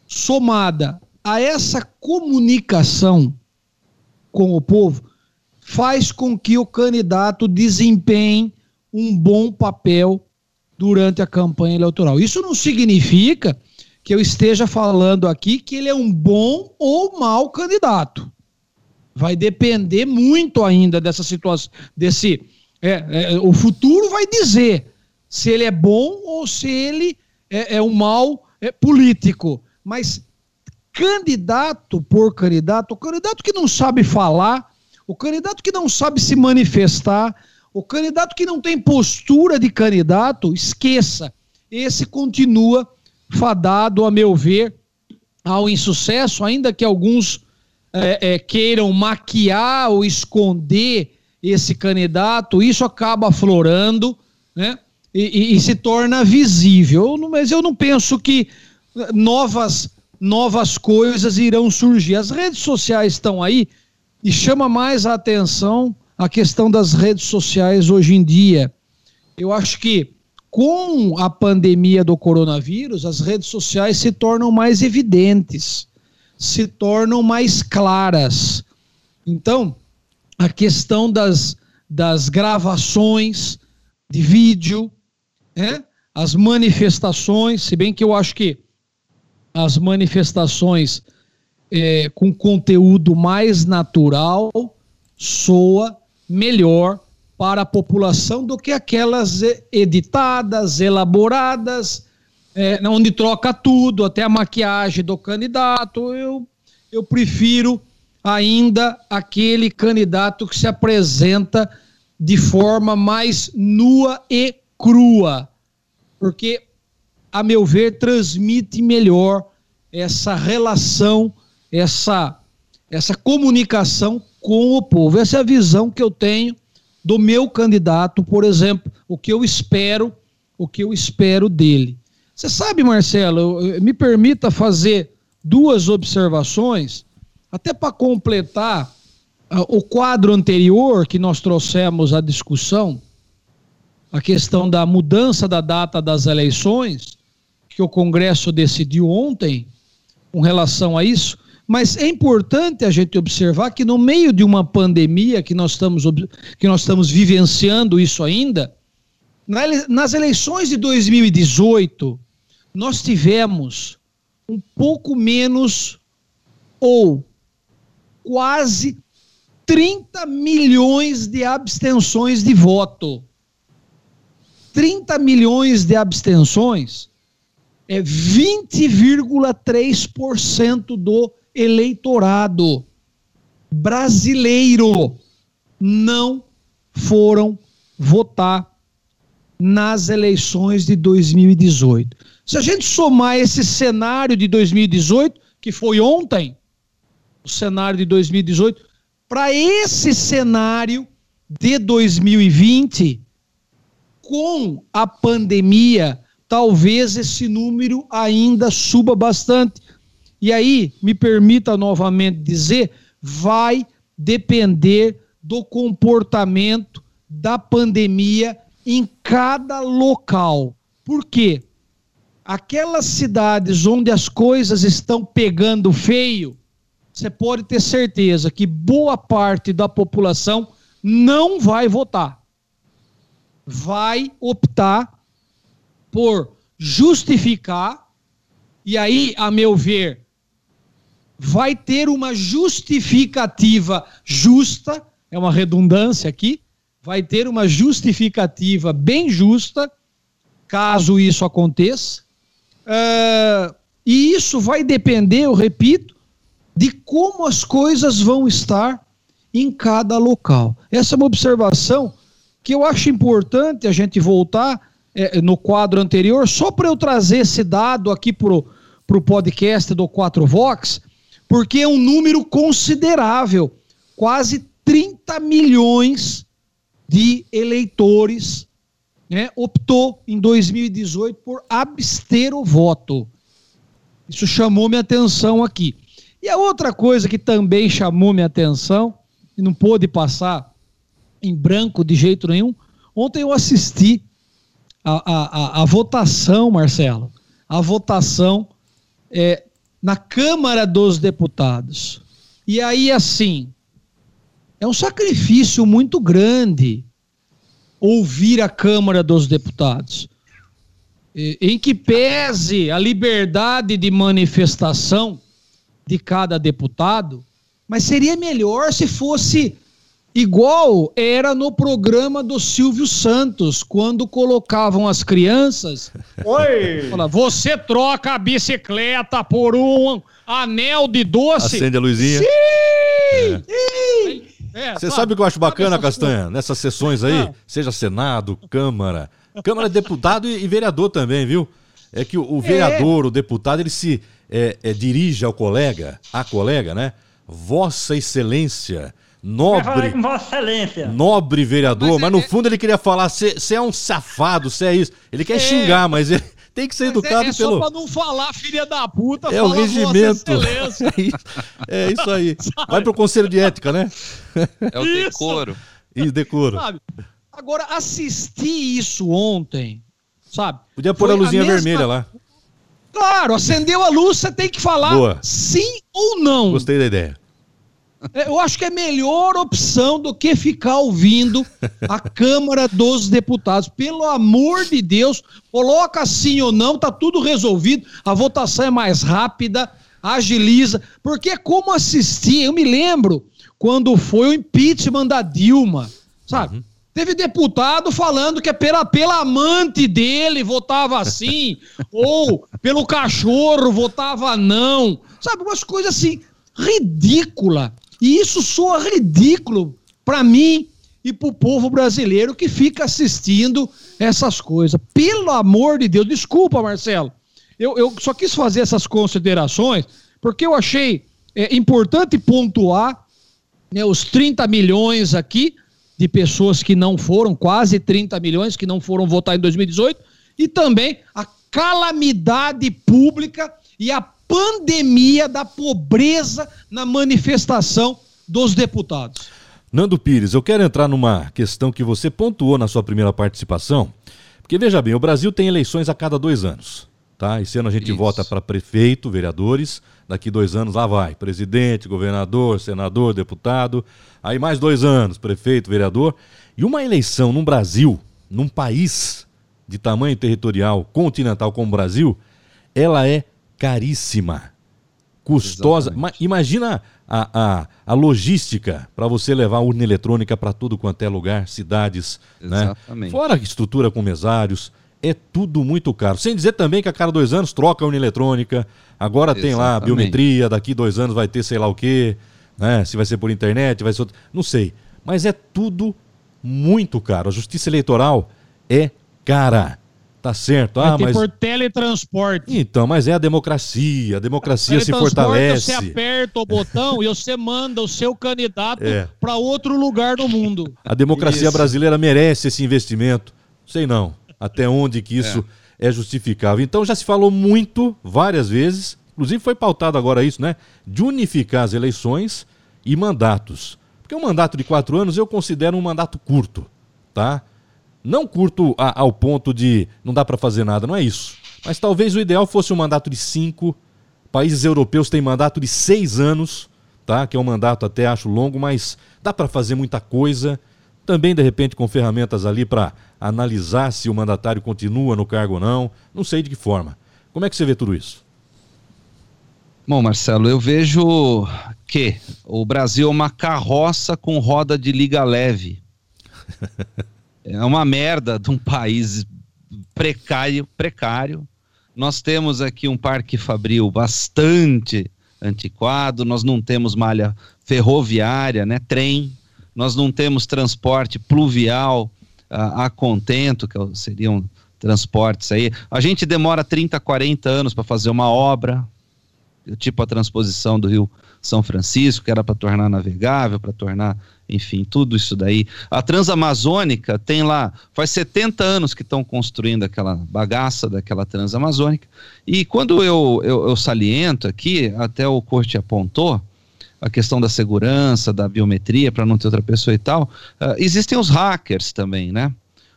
somada a essa comunicação com o povo, faz com que o candidato desempenhe um bom papel durante a campanha eleitoral. Isso não significa que eu esteja falando aqui que ele é um bom ou mau candidato. Vai depender muito ainda dessa situação, desse. É, é, o futuro vai dizer se ele é bom ou se ele é, é um mau é, político. Mas candidato por candidato, o candidato que não sabe falar, o candidato que não sabe se manifestar, o candidato que não tem postura de candidato, esqueça. Esse continua fadado, a meu ver, ao insucesso, ainda que alguns é, é, queiram maquiar ou esconder esse candidato, isso acaba aflorando, né? E, e, e se torna visível. Mas eu não penso que novas, novas coisas irão surgir. As redes sociais estão aí e chama mais a atenção a questão das redes sociais hoje em dia. Eu acho que com a pandemia do coronavírus, as redes sociais se tornam mais evidentes, se tornam mais claras. Então, a questão das, das gravações de vídeo, né? as manifestações, se bem que eu acho que as manifestações é, com conteúdo mais natural soa melhor para a população do que aquelas editadas, elaboradas, é, onde troca tudo, até a maquiagem do candidato. Eu, eu prefiro ainda aquele candidato que se apresenta de forma mais nua e crua, porque, a meu ver, transmite melhor essa relação, essa, essa comunicação com o povo. Essa é a visão que eu tenho do meu candidato, por exemplo, o que eu espero, o que eu espero dele. Você sabe, Marcelo, me permita fazer duas observações, até para completar uh, o quadro anterior que nós trouxemos à discussão, a questão da mudança da data das eleições, que o Congresso decidiu ontem com relação a isso, mas é importante a gente observar que no meio de uma pandemia que nós estamos, que nós estamos vivenciando isso ainda, nas eleições de 2018, nós tivemos um pouco menos ou quase 30 milhões de abstenções de voto. 30 milhões de abstenções é 20,3% do eleitorado brasileiro não foram votar nas eleições de 2018. Se a gente somar esse cenário de 2018, que foi ontem, o cenário de 2018, para esse cenário de 2020, com a pandemia, talvez esse número ainda suba bastante. E aí, me permita novamente dizer, vai depender do comportamento da pandemia em cada local. Por quê? Aquelas cidades onde as coisas estão pegando feio, você pode ter certeza que boa parte da população não vai votar. Vai optar por justificar, e aí, a meu ver, vai ter uma justificativa justa, é uma redundância aqui, vai ter uma justificativa bem justa, caso isso aconteça. Uh, e isso vai depender, eu repito, de como as coisas vão estar em cada local. Essa é uma observação que eu acho importante a gente voltar é, no quadro anterior, só para eu trazer esse dado aqui para o podcast do 4 Vox, porque é um número considerável quase 30 milhões de eleitores né, optou em 2018 por abster o voto. Isso chamou minha atenção aqui. E a outra coisa que também chamou minha atenção, e não pôde passar em branco de jeito nenhum, ontem eu assisti a, a, a, a votação, Marcelo, a votação é, na Câmara dos Deputados. E aí, assim, é um sacrifício muito grande ouvir a Câmara dos Deputados. Em que pese a liberdade de manifestação, de cada deputado, mas seria melhor se fosse igual era no programa do Silvio Santos, quando colocavam as crianças. Oi! Fala, você troca a bicicleta por um anel de doce. Acende a luzinha. Sim! É. É, Você sabe o que eu acho bacana, Castanha? Nessas sessões aí, ah. seja Senado, Câmara, Câmara de Deputado e, e vereador também, viu? É que o, o vereador, é. o deputado, ele se é, é, dirige ao colega, a colega, né? Vossa Excelência, nobre. Com Vossa Excelência. Nobre vereador, mas, mas no é- fundo ele queria falar: você é um safado, você é isso. Ele quer é. xingar, mas ele [LAUGHS] tem que ser mas educado é, é pelo. Só pra não falar filha da puta, é o regimento. [LAUGHS] É isso, é isso aí. [LAUGHS] Vai pro conselho de ética, né? É o decoro. Isso, decoro. Sabe? Agora, assisti isso ontem, sabe? Podia pôr Foi a luzinha a mesma... vermelha lá. Claro, acendeu a luz, você tem que falar Boa. sim ou não. Gostei da ideia. É, eu acho que é melhor opção do que ficar ouvindo a Câmara dos Deputados. Pelo amor de Deus, coloca sim ou não, tá tudo resolvido. A votação é mais rápida, agiliza. Porque é como assistir, eu me lembro quando foi o impeachment da Dilma, sabe? Uhum. Teve deputado falando que é pela, pela amante dele votava assim, [LAUGHS] ou pelo cachorro votava não. Sabe, umas coisas assim, ridícula. E isso soa ridículo para mim e para o povo brasileiro que fica assistindo essas coisas. Pelo amor de Deus, desculpa, Marcelo. Eu, eu só quis fazer essas considerações porque eu achei é, importante pontuar né, os 30 milhões aqui de pessoas que não foram, quase 30 milhões que não foram votar em 2018, e também a calamidade pública e a pandemia da pobreza na manifestação dos deputados. Nando Pires, eu quero entrar numa questão que você pontuou na sua primeira participação, porque veja bem, o Brasil tem eleições a cada dois anos. tá? Esse ano a gente Isso. vota para prefeito, vereadores, daqui dois anos lá vai, presidente, governador, senador, deputado, aí mais dois anos, prefeito, vereador. E uma eleição no Brasil, num país de tamanho territorial continental como o Brasil, ela é caríssima, custosa. Imagina a, a, a logística para você levar a urna eletrônica para tudo quanto é lugar, cidades, né? Exatamente. né? Fora a estrutura com mesários, é tudo muito caro. Sem dizer também que a cada dois anos troca a urna eletrônica, agora Exatamente. tem lá a biometria, daqui dois anos vai ter sei lá o quê, né? Se vai ser por internet, vai ser outro... Não sei. Mas é tudo muito caro. A justiça eleitoral é cara. Tá certo. Ah, mas... por teletransporte. Então, mas é a democracia. A democracia se fortalece. Você aperta o botão e você manda o seu candidato [LAUGHS] é. para outro lugar no mundo. A democracia isso. brasileira merece esse investimento. Sei não até onde que isso é. é justificável. Então já se falou muito, várias vezes, inclusive foi pautado agora isso, né? De unificar as eleições e mandatos. Porque um mandato de quatro anos eu considero um mandato curto, tá? Não curto a, ao ponto de não dá para fazer nada, não é isso. Mas talvez o ideal fosse um mandato de cinco. Países europeus têm mandato de seis anos, tá? Que é um mandato até acho longo, mas dá para fazer muita coisa. Também, de repente, com ferramentas ali para analisar se o mandatário continua no cargo ou não. Não sei de que forma. Como é que você vê tudo isso? Bom, Marcelo, eu vejo que o Brasil é uma carroça com roda de liga leve. [LAUGHS] é uma merda de um país precário, precário. Nós temos aqui um parque fabril bastante antiquado, nós não temos malha ferroviária, né, trem, nós não temos transporte pluvial a, a contento, que é seriam transportes aí. A gente demora 30, 40 anos para fazer uma obra, tipo a transposição do Rio São Francisco, que era para tornar navegável, para tornar, enfim, tudo isso daí. A Transamazônica tem lá, faz 70 anos que estão construindo aquela bagaça daquela Transamazônica. E quando eu, eu, eu saliento aqui, até o Corte apontou, a questão da segurança, da biometria, para não ter outra pessoa e tal, uh, existem os hackers também, né?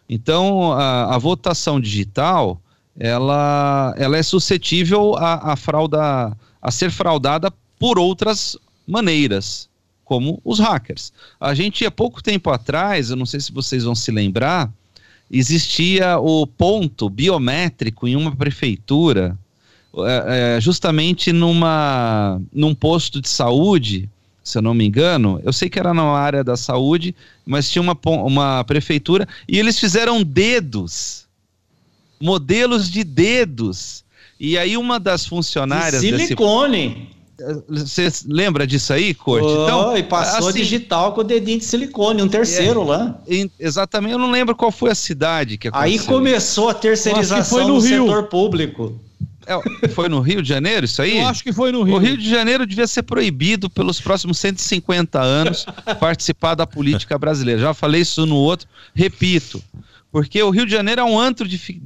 Então, a, a, votação digital, ela, ela é suscetível a, a, frauda, a ser fraudada por outras maneiras, como os hackers. A gente, há pouco tempo atrás, eu não sei se vocês vão se lembrar, existia o ponto biométrico em uma prefeitura é, é, justamente numa, num posto de saúde, se eu não me engano, eu sei que era na área da saúde, mas tinha uma, uma prefeitura, e eles fizeram dedos, modelos de dedos. E aí uma das funcionárias. De silicone. Você lembra disso aí, Corte? Oh, então, e passou assim, digital com o dedinho de silicone, um terceiro é, lá. Exatamente, eu não lembro qual foi a cidade que aconteceu. Aí começou a terceirização do Rio. setor público. É, foi no Rio de Janeiro isso aí? Eu acho que foi no Rio. O Rio de Janeiro devia ser proibido pelos próximos 150 anos [LAUGHS] participar da política brasileira. Já falei isso no outro, repito. Porque o Rio de Janeiro é um antro de.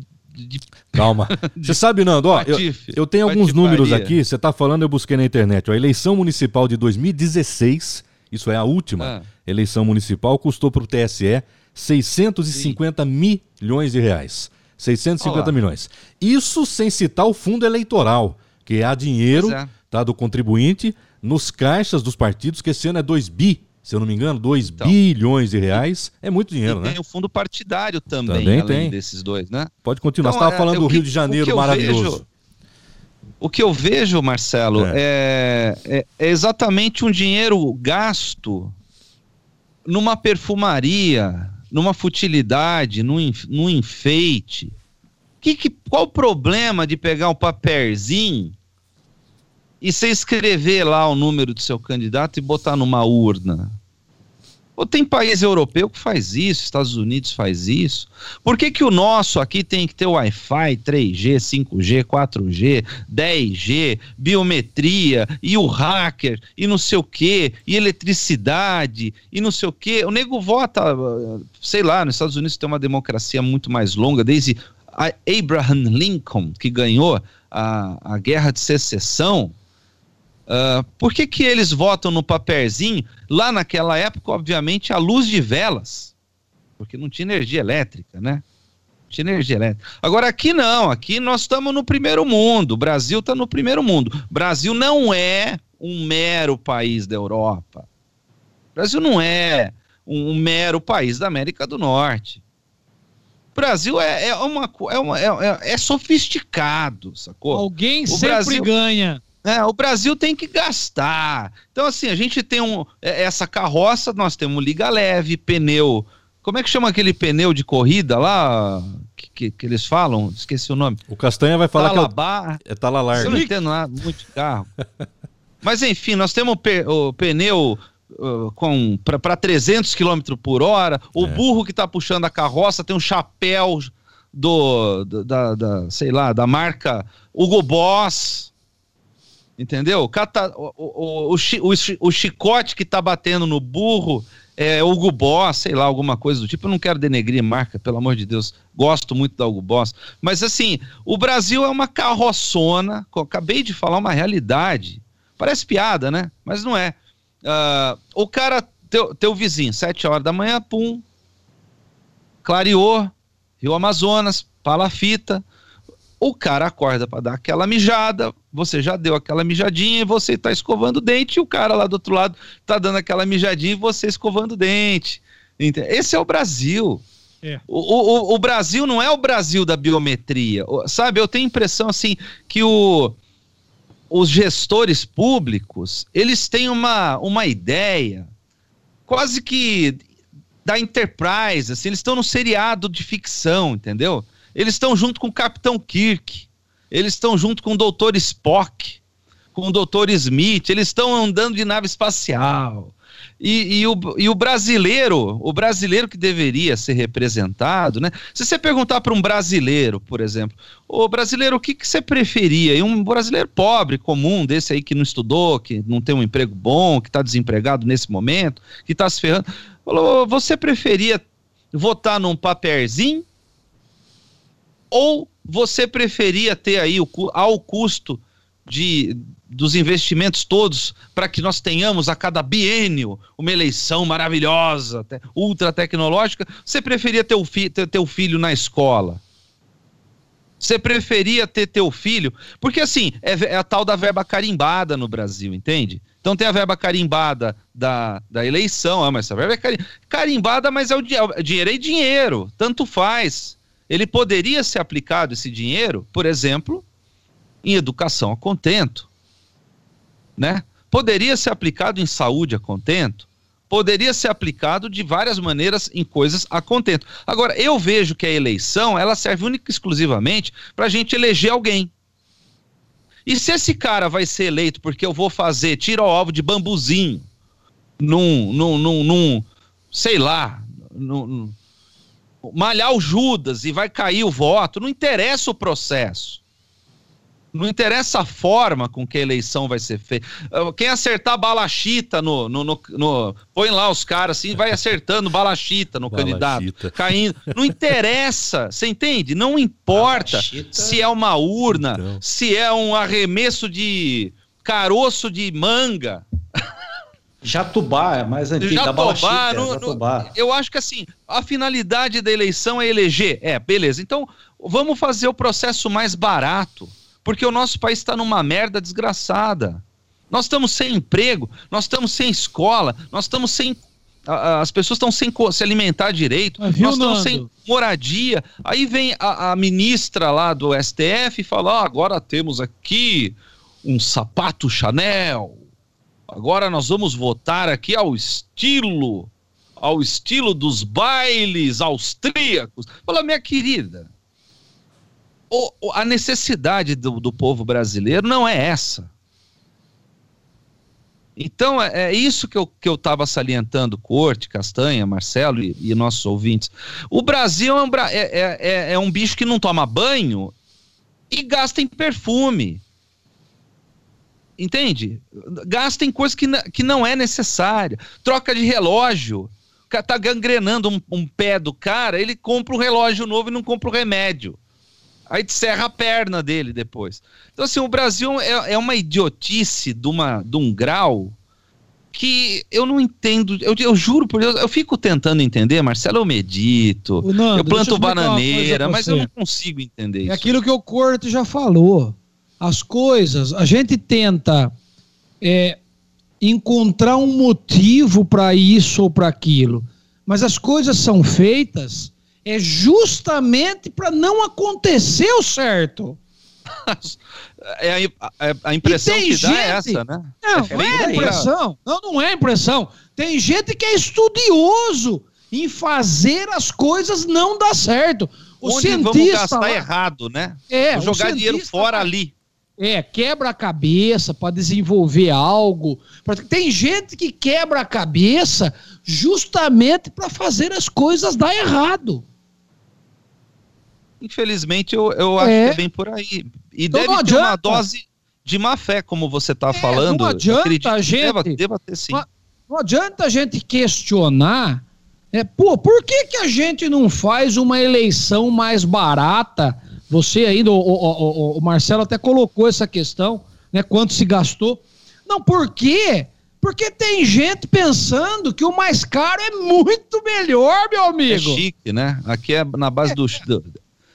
De... Calma. [LAUGHS] Você sabe, Nando, ó, eu, eu, tenho alguns números aqui, você está falando, eu busquei na internet. Ó, a eleição municipal de 2016, isso é a última ah. eleição municipal, custou para o TSE 650 Sim. milhões de reais. 650 Olá. milhões. Isso sem citar o fundo eleitoral, que há dinheiro é. tá, do contribuinte nos caixas dos partidos, que esse ano é 2 bi, se eu não me engano, 2 então, bilhões de reais. É muito dinheiro, né? Tem o fundo partidário também, também tem. desses dois, né? Pode continuar. Então, Você estava é, falando do Rio de Janeiro maravilhoso. Vejo, o que eu vejo, Marcelo, é. É, é, é exatamente um dinheiro gasto numa perfumaria, numa futilidade, num, num enfeite. Que, que, qual o problema de pegar um papelzinho e você escrever lá o número do seu candidato e botar numa urna? Ou tem país europeu que faz isso, Estados Unidos faz isso. Por que, que o nosso aqui tem que ter Wi-Fi, 3G, 5G, 4G, 10G, biometria e o hacker e não sei o que, e eletricidade e não sei o que? O nego vota, sei lá, nos Estados Unidos tem uma democracia muito mais longa, desde Abraham Lincoln, que ganhou a, a guerra de secessão, Uh, por que, que eles votam no papelzinho? Lá naquela época, obviamente, a luz de velas, porque não tinha energia elétrica, né? de energia elétrica. Agora aqui não, aqui nós estamos no primeiro mundo. O Brasil está no primeiro mundo. O Brasil não é um mero país da Europa. O Brasil não é um, um mero país da América do Norte. Brasil é, é uma, é, uma, é, é sofisticado, sacou? Alguém O sempre Brasil- ganha. É, o Brasil tem que gastar. Então, assim, a gente tem um, é, essa carroça, nós temos liga leve, pneu. Como é que chama aquele pneu de corrida lá que, que, que eles falam? Esqueci o nome. O Castanha vai falar Talabá. que é, é tala larga. Eu não entendo nada muito de carro. [LAUGHS] Mas enfim, nós temos o, o pneu uh, com para 300 km por hora. O É. burro que está puxando a carroça tem um chapéu do, do- da, da, sei lá, da marca Hugo Boss. Entendeu? O, o, o, o chi- o chicote que tá batendo no burro é Hugo Boss, sei lá, alguma coisa do tipo. Eu não quero denegrir marca, pelo amor de Deus. Gosto muito da Hugo Boss. Mas assim, o Brasil é uma carroçona. Acabei de falar uma realidade. Parece piada, né? Mas não é. Ah, o cara, teu, teu vizinho, sete horas da manhã, pum. Clareou, Rio Amazonas, palafita. O cara acorda para dar aquela mijada, você já deu aquela mijadinha e você tá escovando o dente, e o cara lá do outro lado tá dando aquela mijadinha e você escovando o dente. Ente- Esse é o Brasil. É. O, o- o Brasil não é o Brasil da biometria. Sabe, eu tenho a impressão assim que o, os gestores públicos, eles têm uma, uma ideia quase que da Enterprise, assim, eles estão no seriado de ficção, entendeu? Eles estão junto com o Capitão Kirk, eles estão junto com o Dr. Spock, com o Dr. Smith, eles estão andando de nave espacial. E, e o, e o brasileiro, o brasileiro que deveria ser representado, né? Se você perguntar para um brasileiro, por exemplo, ô brasileiro, o que, que você preferia? E um brasileiro pobre, comum, desse aí que não estudou, que não tem um emprego bom, que está desempregado nesse momento, que está se ferrando, falou: você preferia votar num papelzinho ou você preferia ter aí o, ao custo de, dos investimentos todos para que nós tenhamos a cada biênio uma eleição maravilhosa, ultra tecnológica, você preferia ter o fi, ter teu filho na escola? Você preferia ter teu filho? Porque assim, é, é a tal da verba carimbada no Brasil, entende? Então tem a verba carimbada da, da eleição, ah, mas essa verba é cari- carimbada, mas é o, é o dinheiro é dinheiro, tanto faz. Ele poderia ser aplicado esse dinheiro, por exemplo, em educação a contento, né? Poderia ser aplicado em saúde a contento, poderia ser aplicado de várias maneiras em coisas a contento. Agora, eu vejo que a eleição, ela serve única e exclusivamente para a gente eleger alguém. E se esse cara vai ser eleito porque eu vou fazer tiro ao alvo de bambuzinho num, num, num, num sei lá, num, malhar o Judas e vai cair o voto, não interessa o processo. Não interessa a forma com que a eleição vai ser feita. Ah, Quem acertar balachita no, no, no, no- Põe lá os caras assim, vai acertando balachita no candidato. Balachita. Caindo. Não interessa, você entende? Não importa Balachita. se é uma urna, Então. se é um arremesso de caroço de manga. Jatubá é mais antigo. da Jatobá, Balachita, no- no- Jatobá. eu acho que assim, a finalidade da eleição é eleger. É, beleza. Então, vamos fazer o processo mais barato, porque o nosso país está numa merda desgraçada. Nós estamos sem emprego, nós estamos sem escola, nós estamos sem. a- As pessoas estão sem se alimentar direito, Mas nós estamos Nando? sem moradia. Aí vem a, a ministra lá do STF e fala: "Ah, agora temos aqui um sapato Chanel. Agora nós vamos votar aqui ao estilo, ao estilo dos bailes austríacos. Fala, minha querida, o- a necessidade do, do povo brasileiro não é essa. Então, é, é isso que eu que eu estava salientando, Corte, Castanha, Marcelo e, e nossos ouvintes. O Brasil é um, é- é- é- é um bicho que não toma banho e gasta em perfume. Entende? Gasta em coisa que, que não é necessária. Troca de relógio. O cara tá gangrenando um, um pé do cara, ele compra um relógio novo e não compra o remédio. Aí serra a perna dele depois. Então, assim, o Brasil é, é uma idiotice de, uma, de um grau que eu não entendo. Eu, eu juro por Deus, eu fico tentando entender, Marcelo, eu medito, Nando, eu planto eu bananeira, mas eu não consigo entender É isso. aquilo que o Corto já falou. As coisas, a gente tenta é, encontrar um motivo para isso ou para aquilo, mas as coisas são feitas é justamente para não acontecer o certo. [LAUGHS] É a, a- a impressão que tem dá é gente- essa, né? Não, É não é pra- impressão. Não, não é impressão. Tem gente que é estudioso em fazer as coisas não dar certo. O Onde vamos cientista gastar lá- errado, né? É, Vou jogar dinheiro fora ali. É, quebra a cabeça para desenvolver algo. Tem gente que quebra a cabeça justamente para fazer as coisas dar errado. Infelizmente, eu, eu acho É. que é bem por aí. E Então deve ter uma dose de má fé, como você está falando. não adianta Acredito a gente- Deva, deva ter sim. Não adianta a gente questionar. É, pô, por que, que a gente não faz uma eleição mais barata? Você ainda, o, o- o- o Marcelo até colocou essa questão, né? Quanto se gastou. Não, por quê? Porque tem gente pensando que o mais caro é muito melhor, meu É amigo. chique, né? Aqui é na base do. do-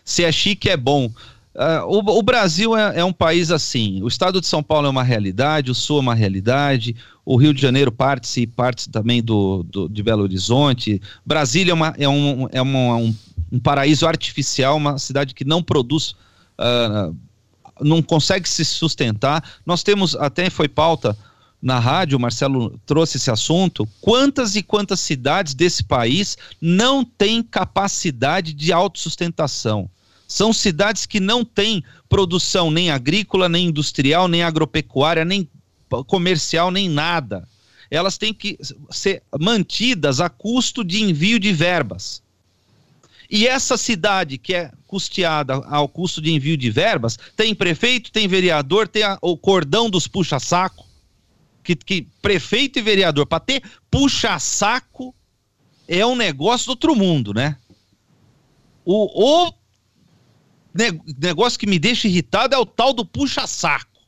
se é chique, é bom. Ah, o, o Brasil é, é um país assim. O estado de São Paulo é uma realidade, o Sul é uma realidade, o Rio de Janeiro parte e parte também do, do- de Belo Horizonte. Brasília é, uma, é, um, é uma- um, um paraíso artificial, uma cidade que não produz. ah, não consegue se sustentar. Nós temos, até foi pauta na rádio, o Marcelo trouxe esse assunto. Quantas e quantas cidades desse país não têm capacidade de autossustentação? São cidades que não têm produção nem agrícola, nem industrial, nem agropecuária, nem comercial, nem nada. Elas têm que ser mantidas a custo de envio de verbas. E essa cidade que é custeada ao custo de envio de verbas, tem prefeito, tem vereador, tem a- o cordão dos puxa-saco. Que, que prefeito e vereador, para ter puxa-saco, é um negócio do outro mundo, né? O, o ne- negócio que me deixa irritado é o tal do puxa-saco.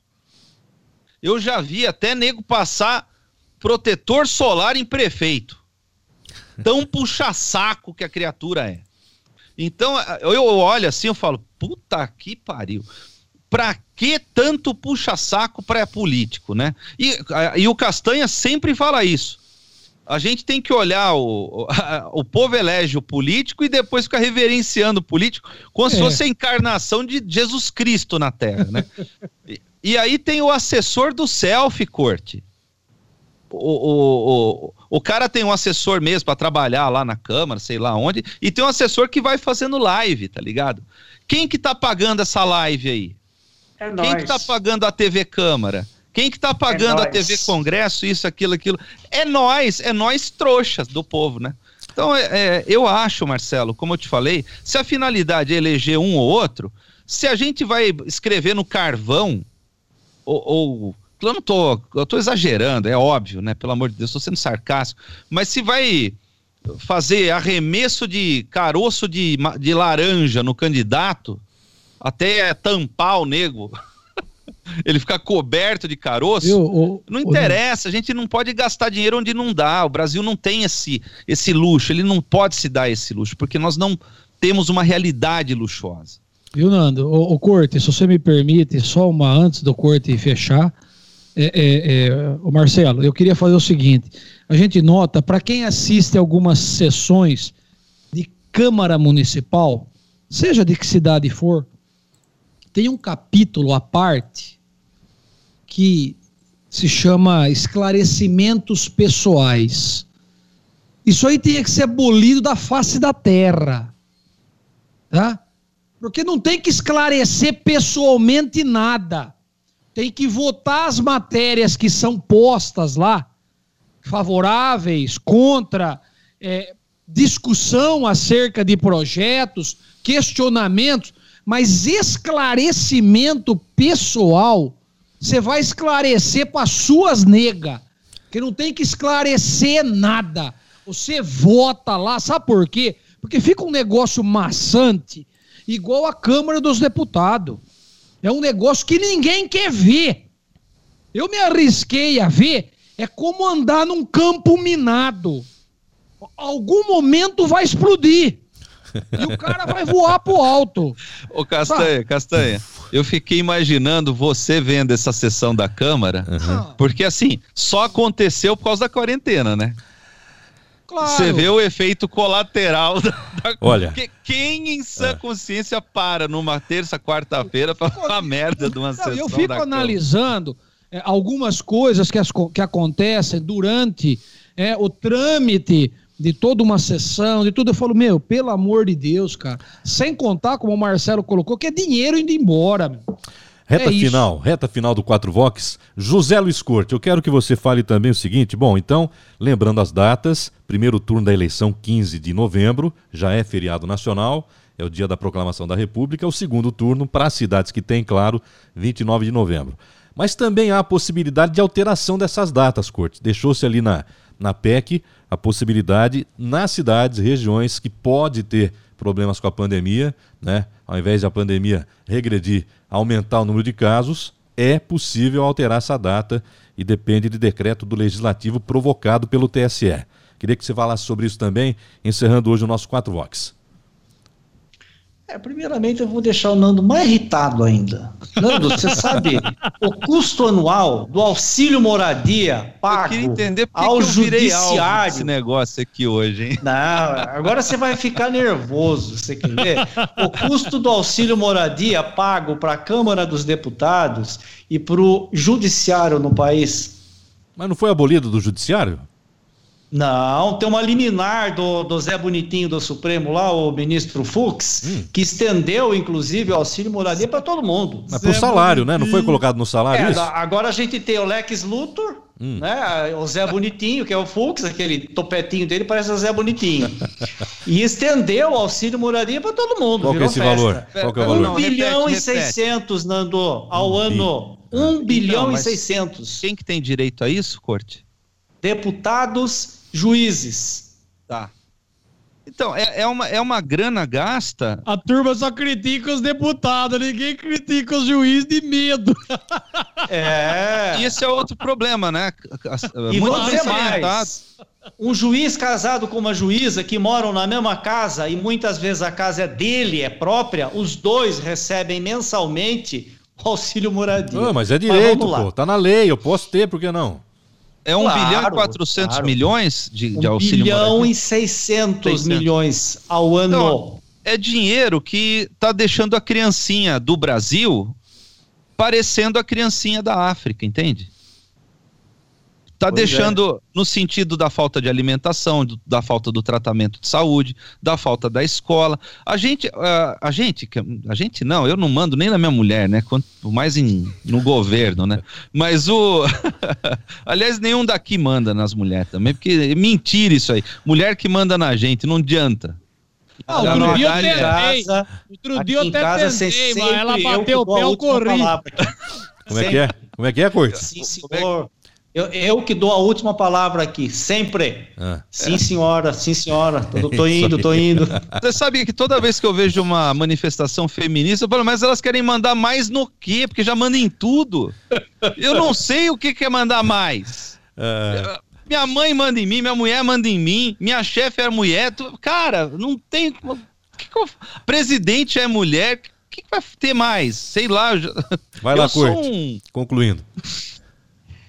Eu já vi até nego passar protetor solar em prefeito. Tão puxa-saco que a criatura é. Então, eu olho assim, eu falo, puta que pariu. Pra que tanto puxa-saco para político, né? E, e o Castanha sempre fala isso. A gente tem que olhar o, a- o povo elege o político e depois fica reverenciando o político como se É. fosse a encarnação de Jesus Cristo na Terra, né? [LAUGHS] e, e aí tem o assessor do selfie, corte. O, o, o, o cara tem um assessor mesmo para trabalhar lá na Câmara, sei lá onde, e tem um assessor que vai fazendo live, tá ligado? Quem que tá pagando essa live aí? É Quem que tá pagando a TV Câmara? Quem que tá pagando a nós. TV Congresso, isso, aquilo, aquilo? É nós, é nós trouxas do povo, né? Então, é, é, eu acho, Marcelo, como eu te falei, se a finalidade é eleger um ou outro, se a gente vai escrever no carvão, ou, ou- eu não tô, eu tô exagerando, é óbvio, né? Pelo amor de Deus, tô sendo sarcástico, mas se vai fazer arremesso de caroço de, de laranja no candidato, até tampar o nego, [LAUGHS] ele ficar coberto de caroço, Eu, o- não interessa, a gente não pode gastar dinheiro onde não dá. O Brasil não tem esse, esse luxo, ele não pode se dar esse luxo, porque nós não temos uma realidade luxuosa. Viu, Nando? O, o Corte, se você me permite, só uma antes do Corte fechar. É, é, é, o Marcelo, eu queria fazer o seguinte: a gente nota, para quem assiste algumas sessões de Câmara Municipal, seja de que cidade for, tem um capítulo à parte que se chama esclarecimentos pessoais. Isso aí tinha que ser abolido da face da terra. Tá? Porque não tem que esclarecer pessoalmente nada. Tem que votar as matérias que são postas lá, favoráveis, contra, é, discussão acerca de projetos, questionamentos, mas esclarecimento pessoal, você vai esclarecer para suas negas, que não tem que esclarecer nada. Você vota lá, sabe por quê? Porque fica um negócio maçante, igual a Câmara dos Deputados. É um negócio que ninguém quer ver. Eu me arrisquei a ver É como andar num campo minado. Algum momento vai explodir. E o cara vai voar pro alto. Ô, Castanha, Castanha, eu fiquei imaginando você vendo essa sessão da Câmara, Uhum. porque assim, só aconteceu por causa da quarentena, né? Claro. Você vê o efeito colateral [LAUGHS] da, da... Olha. Porque quem em sã É. consciência para numa terça, quarta-feira pra falar merda de uma Não, sessão eu fico analisando é, algumas coisas que, as que acontecem durante é, o trâmite de toda uma sessão, de tudo. Eu falo, meu, pelo amor de Deus, cara. Sem contar, como o Marcelo colocou, que é dinheiro indo embora. Meu. Reta É isso. final, reta final do 4 Vox. José Luiz Corte, eu quero que você fale também o seguinte. Bom, então, lembrando as datas, primeiro turno da eleição 15 de novembro, já é feriado nacional, é o dia da proclamação da República. O segundo turno, para as cidades que tem, claro, 29 de novembro. Mas também há a possibilidade de alteração dessas datas, Corte. Deixou-se ali na, na PEC a possibilidade nas cidades, regiões que pode ter problemas com a pandemia, né? Ao invés de a pandemia regredir, aumentar o número de casos, é possível alterar essa data e depende de decreto do legislativo provocado pelo TSE. Queria que você falasse sobre isso também, encerrando hoje o nosso 4 Vox. É, primeiramente, eu vou deixar o Nando mais irritado ainda. Nando, você sabe o custo anual do auxílio moradia Eu pago queria entender por que ao que eu judiciário? desse negócio aqui hoje, hein? Não, agora você vai ficar nervoso, você quer ver? O custo do auxílio moradia pago para a Câmara dos Deputados e para o Judiciário no país. Mas não foi abolido do judiciário? Não, tem uma liminar do, do Zé Bonitinho do Supremo lá, o ministro Fux, que estendeu, inclusive, o auxílio moradia para todo mundo. Mas pro salário, né? Não foi colocado no salário É, isso? agora a gente tem o Lex Luthor, Hum. né? O Zé Bonitinho, que é o Fux, aquele topetinho dele parece o Zé Bonitinho. e estendeu o auxílio moradia para todo mundo. Qual que é esse festa. valor? Qual que é o Um valor? Não, bilhão repete, e repete. 600, Nando, ao Um bi. ano. Um bilhão Não, e mas 600. Quem que tem direito a isso, Corte? Deputados, juízes. Tá. Então, é, é, uma, é uma grana gasta. A turma só critica os deputados, ninguém critica os juízes de medo. É. E [LAUGHS] esse é outro problema, né? E Muito dizer mais. Um juiz casado com uma juíza que moram na mesma casa e muitas vezes a casa é dele, é própria, os dois recebem mensalmente o auxílio moradia. Ah, mas é direito, lá. pô. Tá na lei, eu posso ter, por que não? É um Claro, bilhão e 400 claro. milhões de, de auxílio bilhão moradia. e 600, 600. milhões ao ano. Então, É dinheiro que tá deixando a criancinha do Brasil parecendo a criancinha da África, entende? Tá Pois é. deixando no sentido da falta de alimentação, do- da falta do tratamento de saúde, da falta da escola. A gente, ah, a gente, que- a gente não, eu não mando nem na minha mulher, né? Quanto mais em, no governo, né? Mas o, [LAUGHS] aliás, nenhum daqui manda nas mulheres também, porque é mentira isso aí. Mulher que manda na gente, não adianta. Ah, outro não dia eu tentei. casa, Outro aqui dia eu até tentei, mas ela bateu o a pé, eu corri. Como é que é? Como é que é, Corte? Sim, senhor. Eu, eu que dou a última palavra aqui, sempre. Ah. Sim, senhora, sim, senhora. Tô, tô indo, tô indo. [LAUGHS] Você sabia que toda vez que eu vejo uma manifestação feminista, eu falo, mas elas querem mandar mais no quê? Porque já mandam em tudo. Eu não sei o que que é mandar mais. Ah, Minha mãe manda em mim, minha mulher manda em mim, minha chefe é mulher. tu- Cara, não tem. o que que eu- Presidente é mulher. O que, que vai ter mais? Sei lá. já- vai [LAUGHS] eu lá, sou Corte. um Concluindo.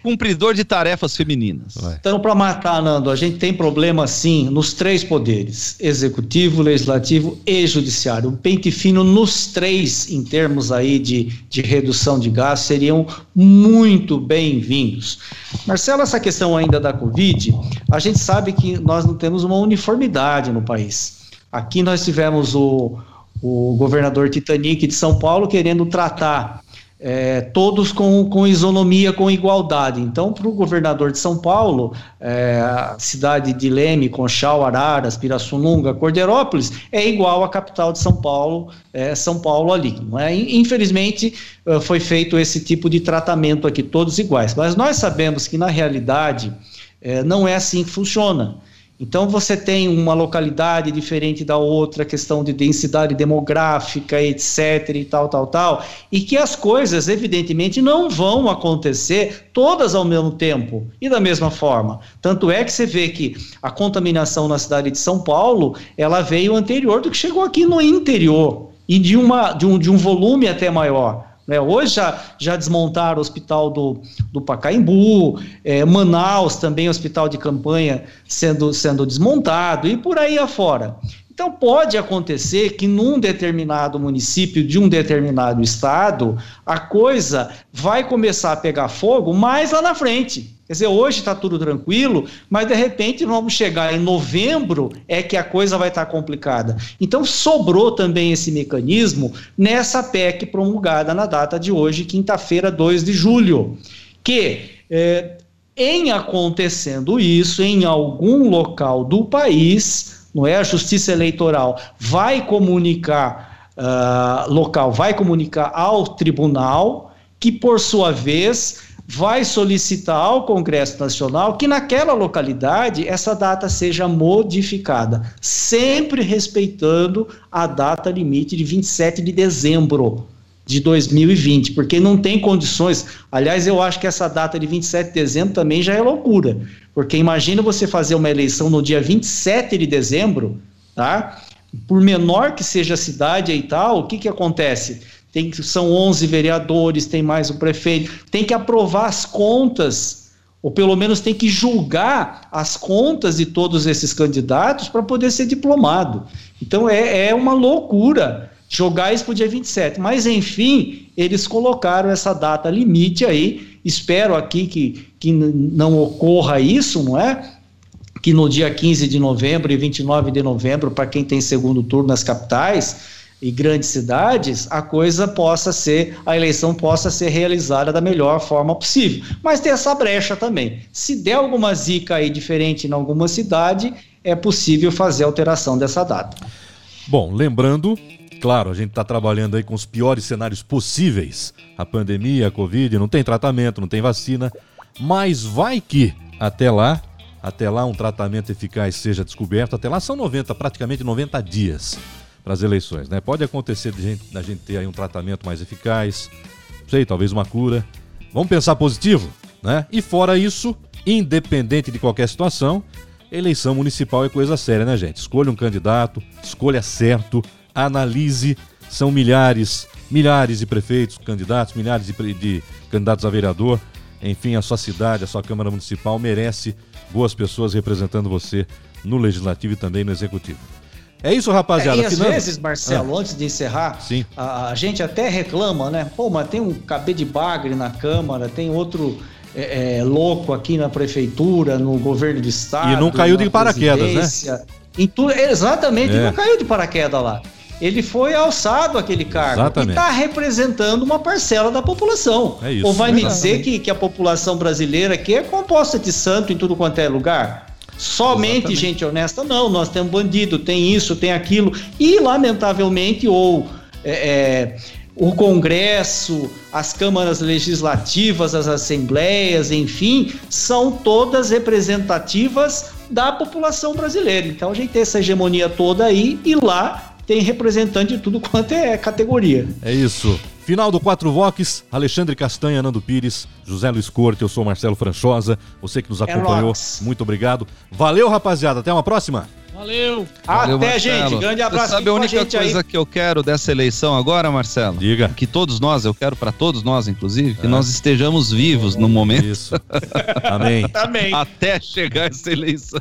Cumpridor de tarefas femininas. Vai. Então, para matar, Nando, a gente tem problema sim nos três poderes: executivo, legislativo e judiciário. O pente fino nos três, em termos aí de, de redução de gastos, seriam muito bem-vindos. Marcelo, essa questão ainda da Covid, a gente sabe que nós não temos uma uniformidade no país. Aqui nós tivemos o, o governador Titanic de São Paulo querendo tratar é, todos com, com isonomia, com igualdade. Então, para o governador de São Paulo, é, a cidade de Leme, Conchal, Araras, Pirassununga, Cordeirópolis, é igual à capital de São Paulo, é, São Paulo ali. É? Infelizmente, eh, foi feito esse tipo de tratamento aqui, todos iguais. Mas nós sabemos que, na realidade, eh, não é assim que funciona. Então você tem uma localidade diferente da outra, questão de densidade demográfica, etc. e tal, tal, tal, e que as coisas, evidentemente, não vão acontecer todas ao mesmo tempo e da mesma forma. Tanto é que você vê que a contaminação na cidade de São Paulo, ela veio anterior do que chegou aqui no interior e de, uma, de, um, de um volume até maior. Né? Hoje já, já desmontaram o hospital do, do Pacaembu, é, Manaus também, hospital de campanha sendo, sendo desmontado e por aí afora. Então, pode acontecer que num determinado município de um determinado estado, a coisa vai começar a pegar fogo mais lá na frente. Quer dizer, hoje está tudo tranquilo, mas de repente vamos chegar em novembro é que a coisa vai estar tá complicada. Então sobrou também esse mecanismo nessa PEC promulgada na data de hoje, quinta-feira, 2 de julho, que é, em acontecendo isso em algum local do país, não é a Justiça Eleitoral vai comunicar uh, local, vai comunicar ao tribunal que por sua vez vai solicitar ao Congresso Nacional que naquela localidade essa data seja modificada, sempre respeitando a data limite de 27 de dezembro de 2020, porque não tem condições. Aliás, eu acho que essa data de 27 de dezembro também já é loucura, porque imagina você fazer uma eleição no dia 27 de dezembro, tá? Por menor que seja a cidade e tal, o que que acontece? Tem, são 11 vereadores, tem mais o prefeito, tem que aprovar as contas, ou pelo menos tem que julgar as contas de todos esses candidatos para poder ser diplomado. Então é, é uma loucura jogar isso para o dia 27. Mas, enfim, eles colocaram essa data limite aí. Espero aqui que, que não ocorra isso, não é? Que no dia 15 de novembro e 29 de novembro, para quem tem segundo turno nas capitais, e grandes cidades, a coisa possa ser, a eleição possa ser realizada da melhor forma possível. Mas tem essa brecha também. Se der alguma zica aí diferente em alguma cidade, é possível fazer alteração dessa data. Bom, lembrando, claro, a gente está trabalhando aí com os piores cenários possíveis. A pandemia, a Covid, não tem tratamento, não tem vacina, mas vai que até lá, até lá um tratamento eficaz seja descoberto, até lá são 90, praticamente 90 dias para as eleições. Né? Pode acontecer de gente, da gente ter aí um tratamento mais eficaz, sei, talvez uma cura. Vamos pensar positivo, né? E fora isso, independente de qualquer situação, eleição municipal é coisa séria, né, gente? Escolha um candidato, escolha certo, analise. São milhares, milhares de prefeitos, candidatos, milhares de, de candidatos a vereador. Enfim, a sua cidade, a sua Câmara Municipal merece boas pessoas representando você no Legislativo e também no Executivo. É isso, rapaziada. É, e às vezes, Marcelo, ah. antes de encerrar, Sim. A, a, gente até reclama, né? Pô, mas tem um cabê de bagre na Câmara, tem outro é, é, louco aqui na Prefeitura, no governo do Estado. E não caiu de paraquedas, né? Em tu, exatamente, é. não caiu de paraquedas lá. Ele foi alçado aquele cargo Exatamente. e está representando uma parcela da população. É isso. Ou vai me dizer que, que a população brasileira aqui é composta de santo em tudo quanto é lugar? Somente Exatamente. gente honesta, não. Nós temos bandido, tem isso, tem aquilo. E, lamentavelmente, ou é, é, o Congresso, as câmaras legislativas, as assembleias, enfim, são todas representativas da população brasileira. Então a gente tem essa hegemonia toda aí e lá tem representante de tudo quanto é categoria. É isso. Final do Quatro Vox, Alexandre Castanha, Nando Pires, José Luiz Corte, eu sou Marcelo Franchosa, você que nos é acompanhou, é muito obrigado. Valeu, rapaziada, até uma próxima. Valeu. Valeu Até, Marcelo. gente. Grande abraço. Você sabe a única a coisa aí. que eu quero dessa eleição agora, Marcelo? Diga. Que todos nós, eu quero para todos nós, inclusive, que é. nós estejamos vivos no momento. Isso. Amém. [LAUGHS] Amém. Até chegar essa eleição.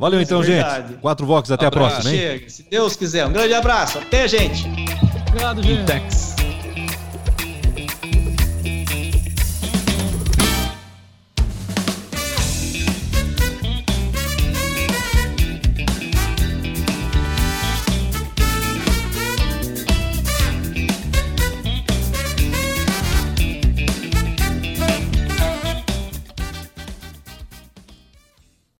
Valeu então, é gente. Quatro Vox, até abraço. a próxima, hein? Chega. Se Deus quiser. Um grande abraço. Até, gente. Obrigado, gente. Intex.